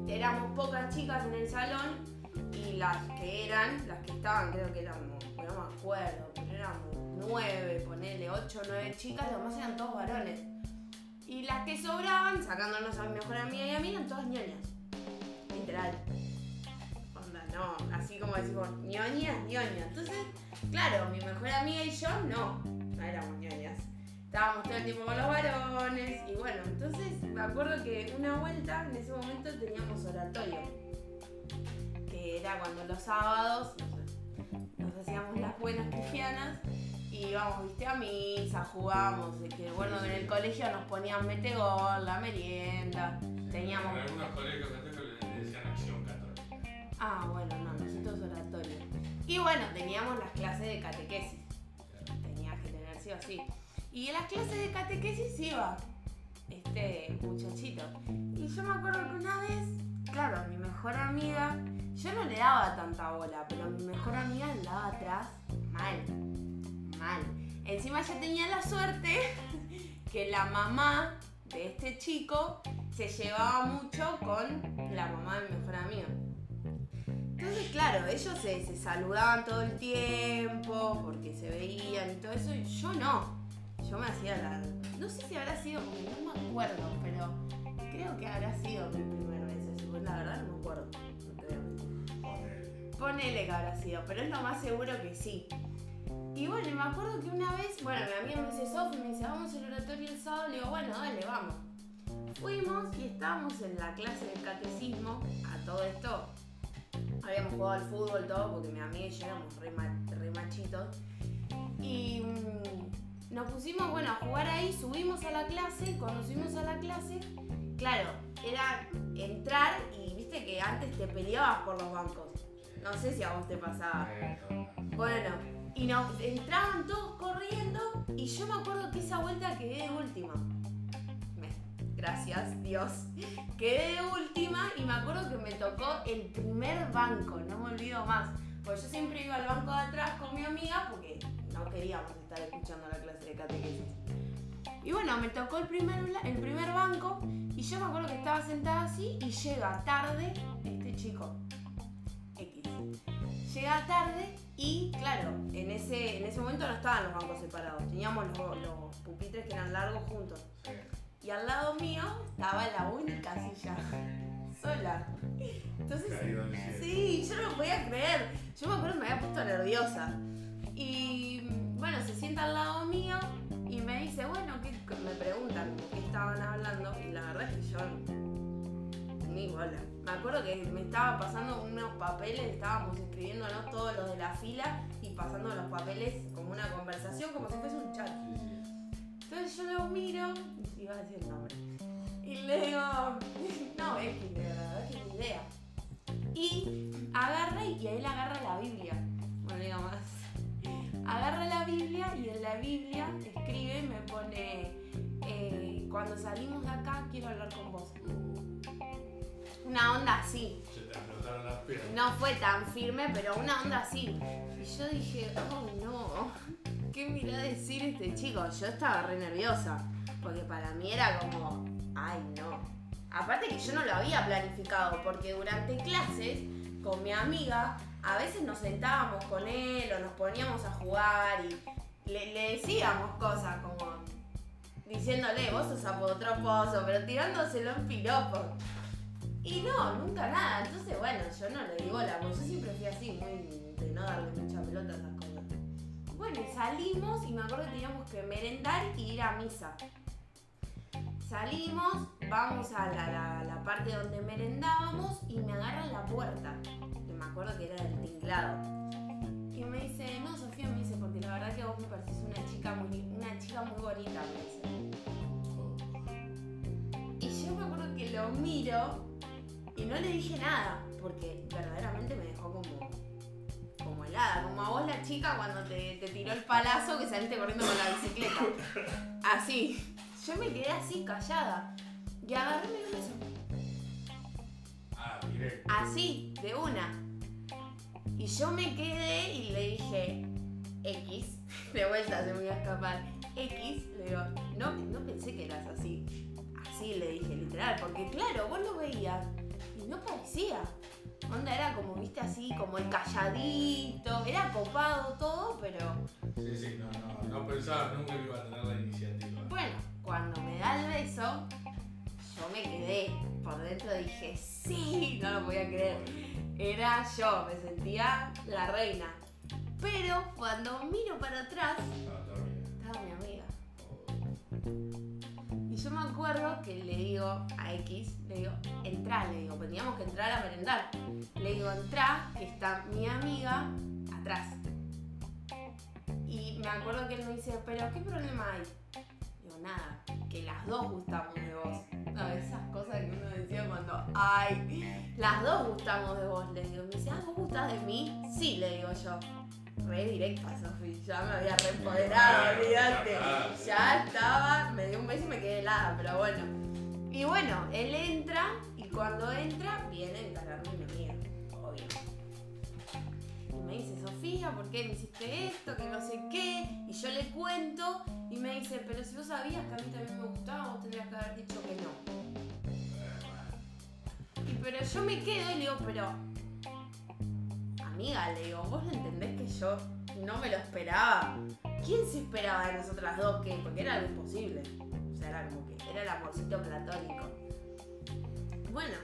éramos pocas chicas en el salón y las que eran, las que estaban, creo que éramos, no me acuerdo, pero éramos nueve, ponele, ocho, nueve chicas, los demás eran todos varones. Y las que sobraban, sacándonos a mi mejor amiga y a mí, eran todas ñoñas. Literal. Onda, no, así como decimos, ñoñas, ñoñas. Entonces, claro, mi mejor amiga y yo no, no éramos ñoñas. Estábamos todo el tiempo con los varones y bueno, entonces me acuerdo que una vuelta, en ese momento teníamos oratorio, que era cuando los sábados nos, nos hacíamos las buenas cristianas y íbamos, viste, a misa, jugábamos, de que bueno, en el colegio nos ponían metegol, la merienda, teníamos... En algunos colegios le decían acción católica. Ah, bueno, no, nosotros oratorio. Y bueno, teníamos las clases de catequesis. Tenías que tener sí o sí. Y en las clases de catequesis iba este muchachito. Y yo me acuerdo que una vez, claro, mi mejor amiga, yo no le daba tanta bola, pero mi mejor amiga andaba atrás mal, mal. Encima yo tenía la suerte que la mamá de este chico se llevaba mucho con la mamá de mi mejor amiga. Entonces, claro, ellos se, saludaban todo el tiempo porque se veían y todo eso, y yo no. Yo me hacía la. No sé si habrá sido, no me acuerdo, pero creo que habrá sido mi primer beso. La verdad no me acuerdo. no te. Ponele. Ponele que habrá sido, pero es lo más seguro que sí. Y bueno, me acuerdo que una vez, bueno, mi amiga me dice, Sofi, me dice, vamos al oratorio el sábado, le digo, bueno, dale, vamos. Fuimos y estábamos en la clase de catecismo, a todo esto, habíamos jugado al fútbol, todo, porque mi amiga y yo éramos re, ma- re machitos. Y mm, nos pusimos, bueno, a jugar ahí, subimos a la clase, cuando subimos a la clase, claro, era entrar y viste que antes te peleabas por los bancos. No sé si a vos te pasaba. No. Bueno, y nos entraban todos corriendo y yo me acuerdo que esa vuelta quedé de última. Gracias, Dios. Quedé de última y me acuerdo que me tocó el primer banco, no me olvido más. Pues yo siempre iba al banco de atrás con mi amiga porque no queríamos estar escuchando la clase de catequesis. Y bueno, me tocó el primer, el primer banco y yo me acuerdo que estaba sentada así y llega tarde este chico. X. Llega tarde y claro, en ese, en ese momento no estaban los bancos separados, teníamos los pupitres que eran largos juntos. Y al lado mío estaba la única silla, sola. Entonces, sí, yo no lo podía creer. Yo me acuerdo que me había puesto nerviosa. Y bueno, se sienta al lado mío y me dice, bueno, ¿qué? me preguntan qué estaban hablando. Y la verdad es que yo ni bola. Me acuerdo que me estaba pasando unos papeles, estábamos escribiéndonos todos los de la fila y pasando los papeles como una conversación, como si fuese un chat. Entonces yo lo miro, y iba a decir el nombre, y le digo, no, es que de verdad es que ni idea. Y agarra y él agarra la Biblia. Bueno, digo más. Agarra la Biblia y en la Biblia escribe, me pone, eh, cuando salimos de acá quiero hablar con vos. Una onda así. Se te explotaron las piernas. No fue tan firme, pero una onda así. Y yo dije, oh no, ¿qué me a decir este chico? Yo estaba re nerviosa, porque para mí era como, ay no. Aparte que yo no lo había planificado, porque durante clases con mi amiga a veces nos sentábamos con él o nos poníamos a jugar y le, decíamos cosas como diciéndole, vos sos apotroposo, pero tirándoselo en piropos. Y no, nunca nada. Entonces, bueno, yo no le digo la voz. Yo siempre fui así, muy de no darle mucha pelota a. Salimos y me acuerdo que teníamos que merendar y ir a misa. Salimos, vamos a la parte donde merendábamos y me agarran la puerta. Que me acuerdo que era del tinglado. Y me dice, no, Sofía, me dice, porque la verdad que vos me pareces una chica muy, una chica muy bonita, me dice. Y yo me acuerdo que lo miro y no le dije nada, porque verdaderamente me dejó como, como a vos la chica cuando te, te tiró el palazo que saliste corriendo con la bicicleta. Así. Yo me quedé así, callada. Y agarré un beso. Ah, directo. Así, de una. Y yo me quedé y le dije, X, de vuelta se me iba a escapar. X, le digo, no, no pensé que eras así. Así le dije, literal, porque claro, vos lo veías y no parecía. Onda era como, viste, así, como el calladito, era copado todo, pero Sí, sí, no, no, no pensaba nunca que iba a tener la iniciativa. bueno, cuando me da el beso, yo me quedé. Por dentro dije, sí, no lo podía creer. Era yo, me sentía la reina. Pero cuando miro para atrás, acuerdo que le digo a X, le digo, entrá, le digo, teníamos que entrar a merendar. Le digo, entrá, que está mi amiga atrás. Y me acuerdo que él me dice, pero ¿qué problema hay? Digo, nada, que las dos gustamos de vos. No, esas cosas que uno decía cuando, ay, las dos gustamos de vos. Le digo, me dice, ah, ¿vos gustás de mí? Sí, le digo yo. Re directa, Sofi, ya me había reempoderado, olvídate. Ya estaba, me dio un beso y me quedé helada, pero bueno. Y bueno, él entra y cuando entra viene a encargarme mi amiga, obvio. Y me dice, Sofía, ¿por qué me hiciste esto? Que no sé qué. Y yo le cuento y me dice, pero si vos sabías que a mí también me gustaba, vos tendrías que haber dicho que no. Y pero yo me quedo y le digo, pero. Amiga, le digo, vos no entendés que yo no me lo esperaba. ¿Quién se esperaba de nosotras dos que? Porque era algo imposible. O sea, era como que era el amorcito platónico. Bueno,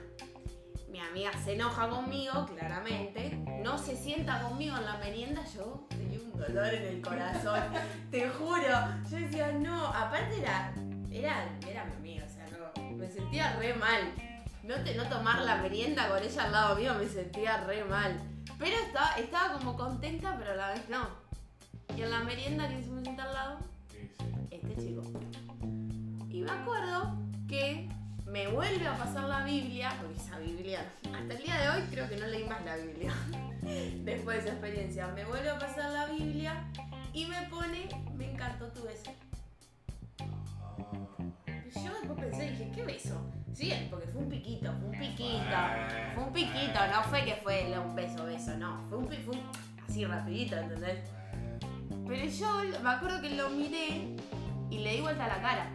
mi amiga se enoja conmigo, claramente. No se sienta conmigo en la merienda. Yo tenía un dolor en el corazón. te juro. Yo decía, no. Aparte era. Era, era mi amiga, o sea, no. Me sentía re mal. No, te, no tomar la merienda con ella al lado mío me sentía re mal. Pero estaba, estaba como contenta, pero a la vez no. Y en la merienda que se me sienta al lado, Sí, sí. este chico. Y me acuerdo que me vuelve a pasar la Biblia, porque esa Biblia, hasta el día de hoy creo que no leí más la Biblia. Después de esa experiencia, me vuelve a pasar la Biblia y me pone, me encantó tu beso. Ah, Y yo después pensé, dije, ¿qué beso? Sí, porque fue un piquito, fue un piquito. Fue un piquito, no fue que fue un beso, beso, no. Fue un, pi- fue un- así rapidito, ¿entendés? Pero yo me acuerdo que lo miré y le di vuelta la cara.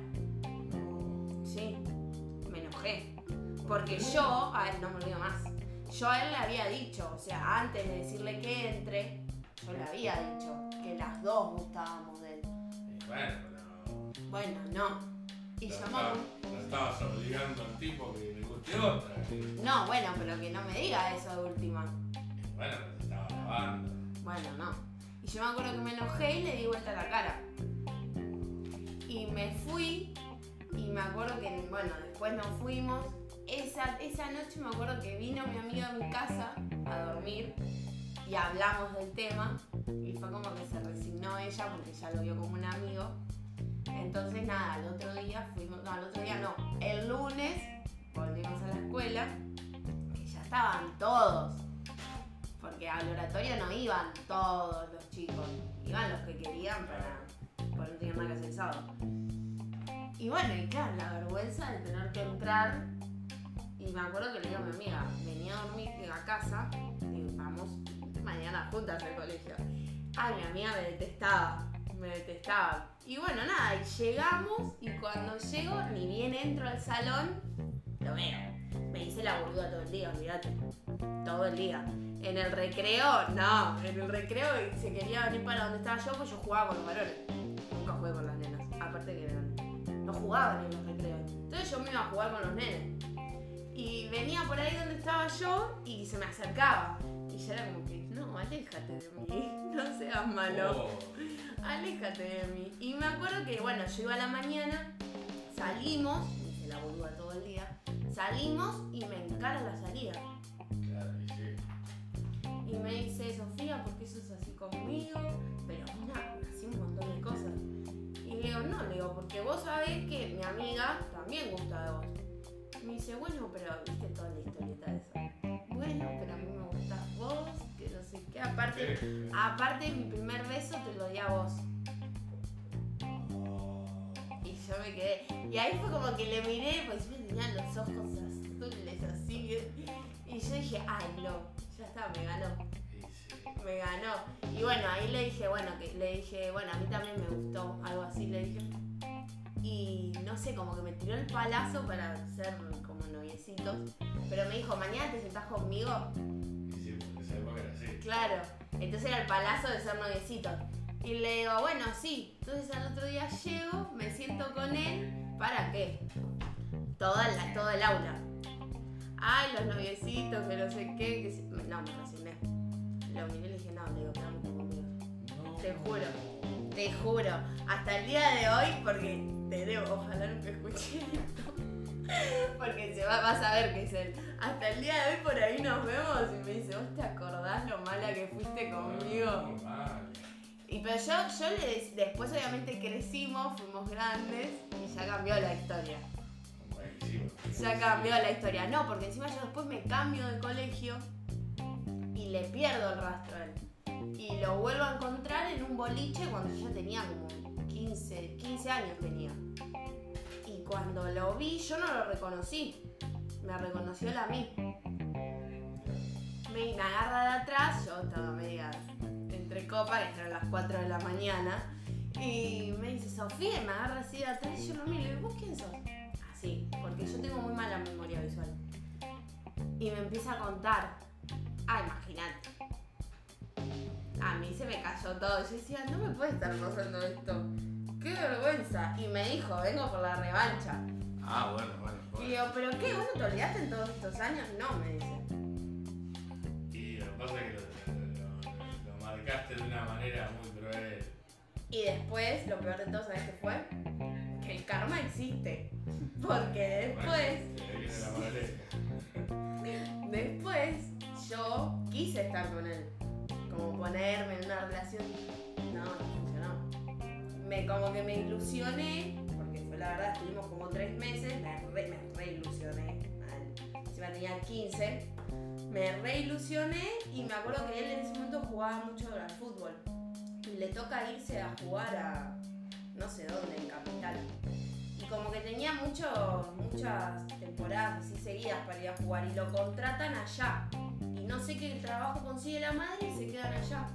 Sí, me enojé. Porque yo, a él no me olvido más. Yo a él le había dicho, o sea, antes de decirle que entre, yo le había dicho que las dos gustábamos de él. Bueno, pero. Bueno, no. Y estaba- me... no estabas obligando al tipo que le guste otra. No, bueno, pero que no me diga eso de última. bueno, pero te estaba grabando. Bueno, no. Y yo me acuerdo que me enojé y le di vuelta la cara. Y me fui y me acuerdo que, bueno, después nos fuimos. Esa, esa noche me acuerdo que vino mi amiga a mi casa a dormir y hablamos del tema. Y fue como que se resignó ella porque ya lo vio como un amigo. Entonces nada, al otro día fuimos, no, al otro día no, el lunes volvimos a la escuela, que ya estaban todos. Porque al oratorio no iban todos los chicos, iban los que querían para, porque no tenían nada que hacer el sábado. Y bueno, y claro, la vergüenza de tener que entrar. Y me acuerdo que le digo a mi amiga, venía a dormir a casa y vamos mañana juntas al colegio. Ay, mi amiga me detestaba, me detestaba. Y bueno, nada, y llegamos y cuando llego, ni bien entro al salón, lo veo. Me hice la boluda todo el día, olvídate. Todo el día. En el recreo, no, en el recreo se quería venir para donde estaba yo, pues yo jugaba con los varones. Nunca jugué con las nenas. Aparte que eran- no jugaban en los recreos. Entonces yo me iba a jugar con los nenes. Y venía por ahí donde estaba yo y se me acercaba. Y yo era como que, no, aléjate de mí, no seas malo. Oh, Aléjate de mí. Y me acuerdo que, bueno, yo iba a la mañana, salimos, hice la boluda todo el día, salimos y me encara la salida. claro, y sí. Y me dice, Sofía, ¿por qué sos así conmigo? Pero una, así un montón de cosas. Y le digo, no, le digo, porque vos sabés que mi amiga también gusta de vos. Y me dice, bueno, pero viste toda la historieta de que. Aparte, aparte mi primer beso te lo di a vos. Oh, Y yo me quedé. Y ahí fue como que le miré, pues me tenían los ojos azules así. Y yo dije, ay no, ya está, me ganó. Me ganó. Y bueno, ahí le dije, bueno, que le dije, bueno, a mí también me gustó, algo así le dije. Y no sé, como que me tiró el palazo para ser como noviecitos. Pero me dijo, mañana te sentás conmigo. Claro. Entonces era el palazo de ser noviecitos. Y le digo, bueno, sí. Entonces al otro día llego, me siento con él. ¿Para qué? Toda la, todo el aula. Ay, los noviecitos, que no sé qué. Que No, me resigné. Lo miré y le dije, no, le digo, quedamos como amigos. No. Te juro, te juro. Hasta el día de hoy, porque te debo, ojalá nunca escuche esto. Porque se va, vas a ver que es él. Hasta el día de hoy por ahí nos vemos y me dice, ¿vos te acordás lo mala que fuiste conmigo? Normal. Y pero yo, yo le, después obviamente crecimos, fuimos grandes y ya cambió la historia. Ya cambió la historia. No, porque encima yo después me cambio de colegio y le pierdo el rastro a él. Y lo vuelvo a encontrar en un boliche cuando yo tenía como 15, 15 años tenía. Y cuando lo vi, yo no lo reconocí. Me reconoció él a mí. Me, agarra de atrás, yo estaba media entre copas, eran las 4 de la mañana. Y me dice, Sofía, me agarra así de atrás y yo lo miro y ¿vos quién sos? Así, porque yo tengo muy mala memoria visual. Y me empieza a contar. Ah, imagínate. A mí se me cayó todo. Yo decía, no me puede estar pasando esto. Qué vergüenza. Y me dijo, vengo por la revancha. Ah, bueno, bueno. Y digo, ¿pero qué? ¿Vos no te olvidaste en todos estos años? No, me dice. Y lo que pasa es que lo, lo- lo marcaste de una manera muy cruel. Y después, lo peor de todo, ¿sabes qué fue? Que el karma existe. Porque después, Bueno, ahí viene la moraleja. después, yo quise estar con él. Como ponerme en una relación. No, no funcionó. Me, como que me ilusioné, la verdad, estuvimos como tres meses, me re, me. Encima tenía 15. Me re ilusioné y me acuerdo que él en ese momento jugaba mucho al fútbol. Y le toca irse a jugar a no sé dónde, en Capital. Y como que tenía mucho, muchas temporadas seguidas para ir a jugar y lo contratan allá. Y no sé qué trabajo consigue la madre y se quedan allá.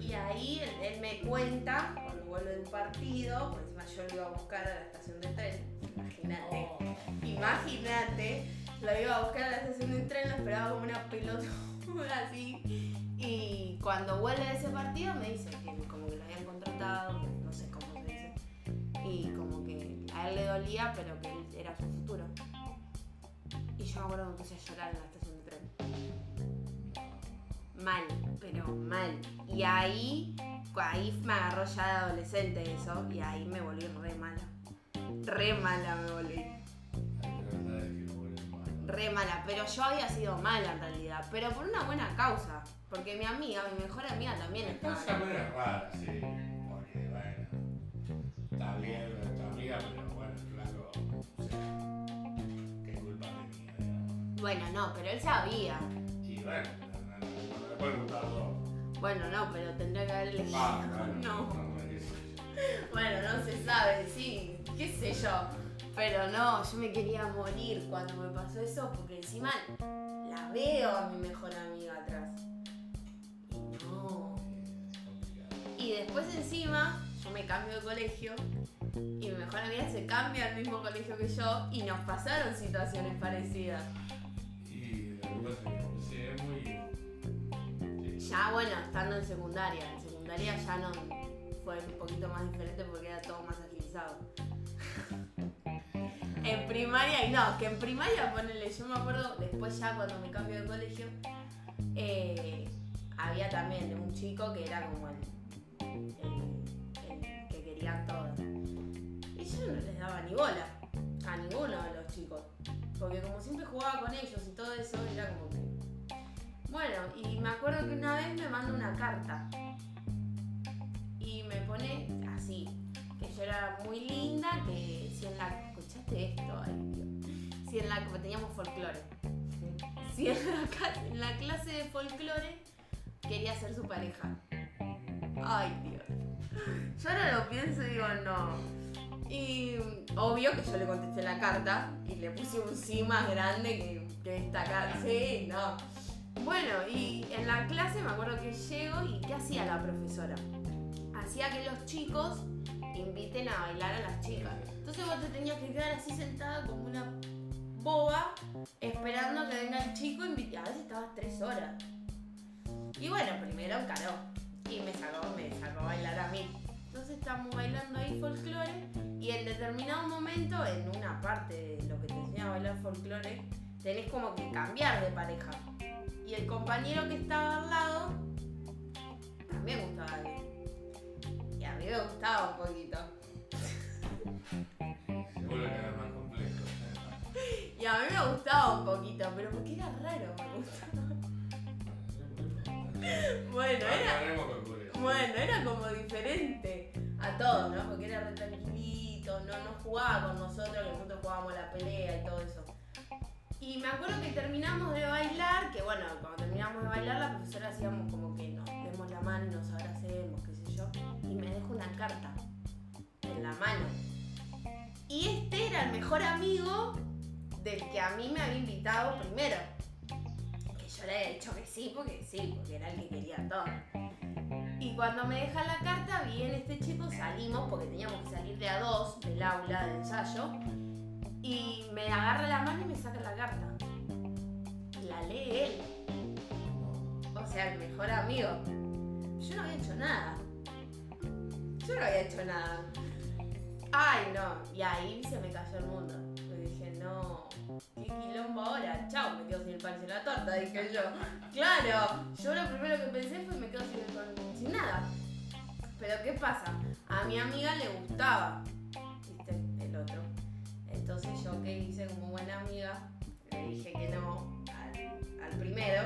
Y ahí él me cuenta, cuando vuelve de un partido, por encima yo lo iba a buscar a la estación de tren, imagínate. Imagínate, lo iba a buscar a la estación de tren, lo esperaba como una pelota así. Y cuando vuelve de ese partido me dice que como que lo habían contratado, no sé cómo se dice. Y como que a él le dolía, pero que él era su futuro. Y yo me acuerdo que puse a llorar en la estación de tren. Mal, pero mal. Y ahí, ahí me agarró ya de adolescente eso, y ahí me volví re mala. Re mala me volví. La es que no. Re mala, pero yo había sido mala en realidad, pero por una buena causa. Porque mi amiga, mi mejor amiga también estaba. Esa manera es rara, sí. Porque, bueno, está bien tu amiga, pero bueno, el flaco, sí. Qué culpa tenía, digamos. Bueno, no, pero él sabía. Y bueno, no, no, no, no le pueden gustar dos. Bueno, no, pero tendría que haber elegido. Ah, claro. No. Bueno, no se sabe, sí, qué sé yo. Pero no, yo me quería morir cuando me pasó eso porque encima la veo a mi mejor amiga atrás. Y no. Es. Y después encima yo me cambio de colegio y mi mejor amiga se cambia al mismo colegio que yo y nos pasaron situaciones parecidas. Y ya, bueno, estando en secundaria. En secundaria ya no fue un poquito más diferente porque era todo más agilizado. en primaria, y no, que en primaria, ponele, yo me acuerdo, después ya cuando me cambio de colegio, eh, había también un chico que era como el, el- el que querían todos. Y yo no les daba ni bola a ninguno de los chicos. Porque como siempre jugaba con ellos y todo eso, era como que. Bueno, y me acuerdo que una vez me mandó una carta. Y me pone así. Que yo era muy linda, que si en la. ¿Escuchaste esto? Ay, Dios. Si en la. Porque teníamos folclore. Si en la, ca- en la clase de folclore quería ser su pareja. Ay, Dios. Yo ahora lo pienso y digo, no. Y obvio que yo le contesté la carta y le puse un sí más grande que, que esta carta. Sí, no. Bueno, y en la clase me acuerdo que llego y ¿qué hacía la profesora? Hacía que los chicos inviten a bailar a las chicas. Entonces vos te tenías que quedar así sentada como una boba esperando que venga el chico y invi- a veces estabas tres horas. Y bueno, primero encaró y me sacó, me sacó a bailar a mí. Entonces estamos bailando ahí folclore y en determinado momento, en una parte de lo que te enseña a bailar folclore, tenés como que cambiar de pareja. Y el compañero que estaba al lado también gustaba a alguien. Y a mí me gustaba un poquito. Se vuelve cada vez más complejo. Y a mí me gustaba un poquito, pero porque era raro, me gustaba. Bueno, era. Bueno, era como diferente a todos, ¿no? Porque era re tranquilito, no, no jugaba con nosotros, que nosotros jugábamos la pelea y todo eso. Y me acuerdo que terminamos de bailar, que bueno, cuando terminamos de bailar la profesora hacíamos como que nos demos la mano y nos abracemos, qué sé yo, y me dejó una carta en la mano. Y este era el mejor amigo del que a mí me había invitado primero. Que yo le había dicho que sí, porque sí, porque era el que quería todo. Y cuando me deja la carta, viene este chico, salimos, porque teníamos que salir de a dos del aula de ensayo, y me agarra la mano y me saca la carta. La lee él, o sea, el mejor amigo. Yo no había hecho nada. Yo no había hecho nada. Ay, no. Y ahí se me cayó el mundo. Me dije, no, qué quilombo ahora. Chao, me quedo sin el pan sin la torta, dije yo. Claro, yo lo primero que pensé fue me quedo sin, el pan- sin nada. Pero ¿qué pasa? A mi amiga le gustaba. Entonces yo que hice como buena amiga, le dije que no al, al primero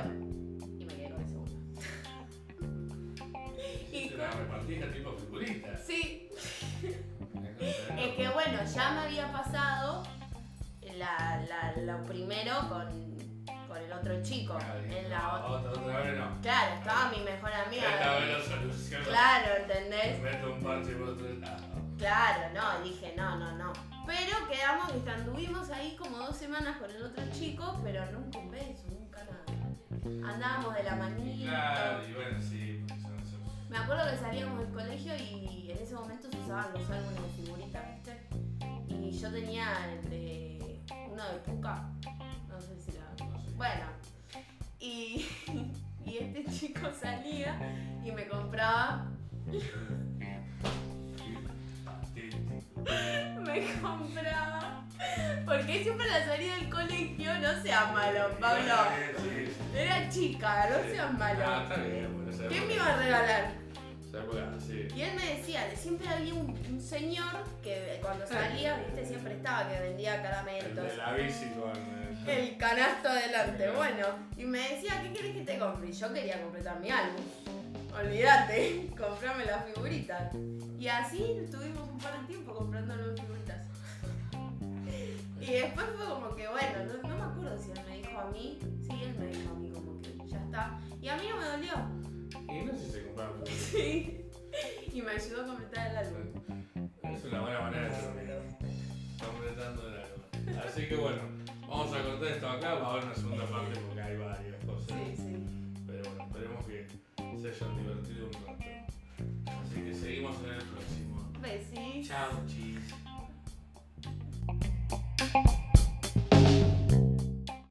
y me quedé con el segundo. y Se la repartija tipo figurita. Sí, es que bueno, ya me había pasado la, la- lo primero con, con el otro chico. En no, la otra. otra, otra vez no. Claro, estaba mi mejor amiga. Esta vez. Claro, ¿entendés? Meto un parche por otro lado. Claro, no, dije no, no, no. Pero quedamos, que anduvimos ahí como dos semanas con el otro chico, pero nunca un beso, nunca nada. Andábamos de la manita. Claro, y bueno, sí, son. Me acuerdo que salíamos del colegio y en ese momento se usaban los álbumes de figuritas, ¿viste? Y yo tenía el de uno de Puka, no sé si la... Bueno, y, y este chico salía y me compraba, me compraba, porque siempre la salida del colegio, no seas malo, Pablo, era chica, no seas Ah, malo. está bien, bueno, esa ¿Qué me iba a regalar? sí. Y él me decía, de siempre había un, un señor que cuando salía, viste, siempre estaba, que vendía El caramentos. de la bici con. El canasto adelante, bueno. Y me decía, ¿qué querés que te compre? Y yo quería completar mi álbum. Olvídate, comprame las figuritas. Y así estuvimos un par de tiempo comprándonos figuritas. Y después fue como que, bueno, no, no me acuerdo si él me dijo a mí. Sí, él me dijo a mí como que ya está. Y a mí no me dolió. Y no sé si se compraron. Sí. Y me ayudó a completar el álbum. Es una buena manera de terminar. Completando el alma. Así que bueno, vamos a cortar esto acá. Va a haber una segunda parte porque hay varias cosas. Sí, sí. Pero bueno, esperemos que se hayan divertido un rato. Así que seguimos en el próximo. Besis. Chao, chis.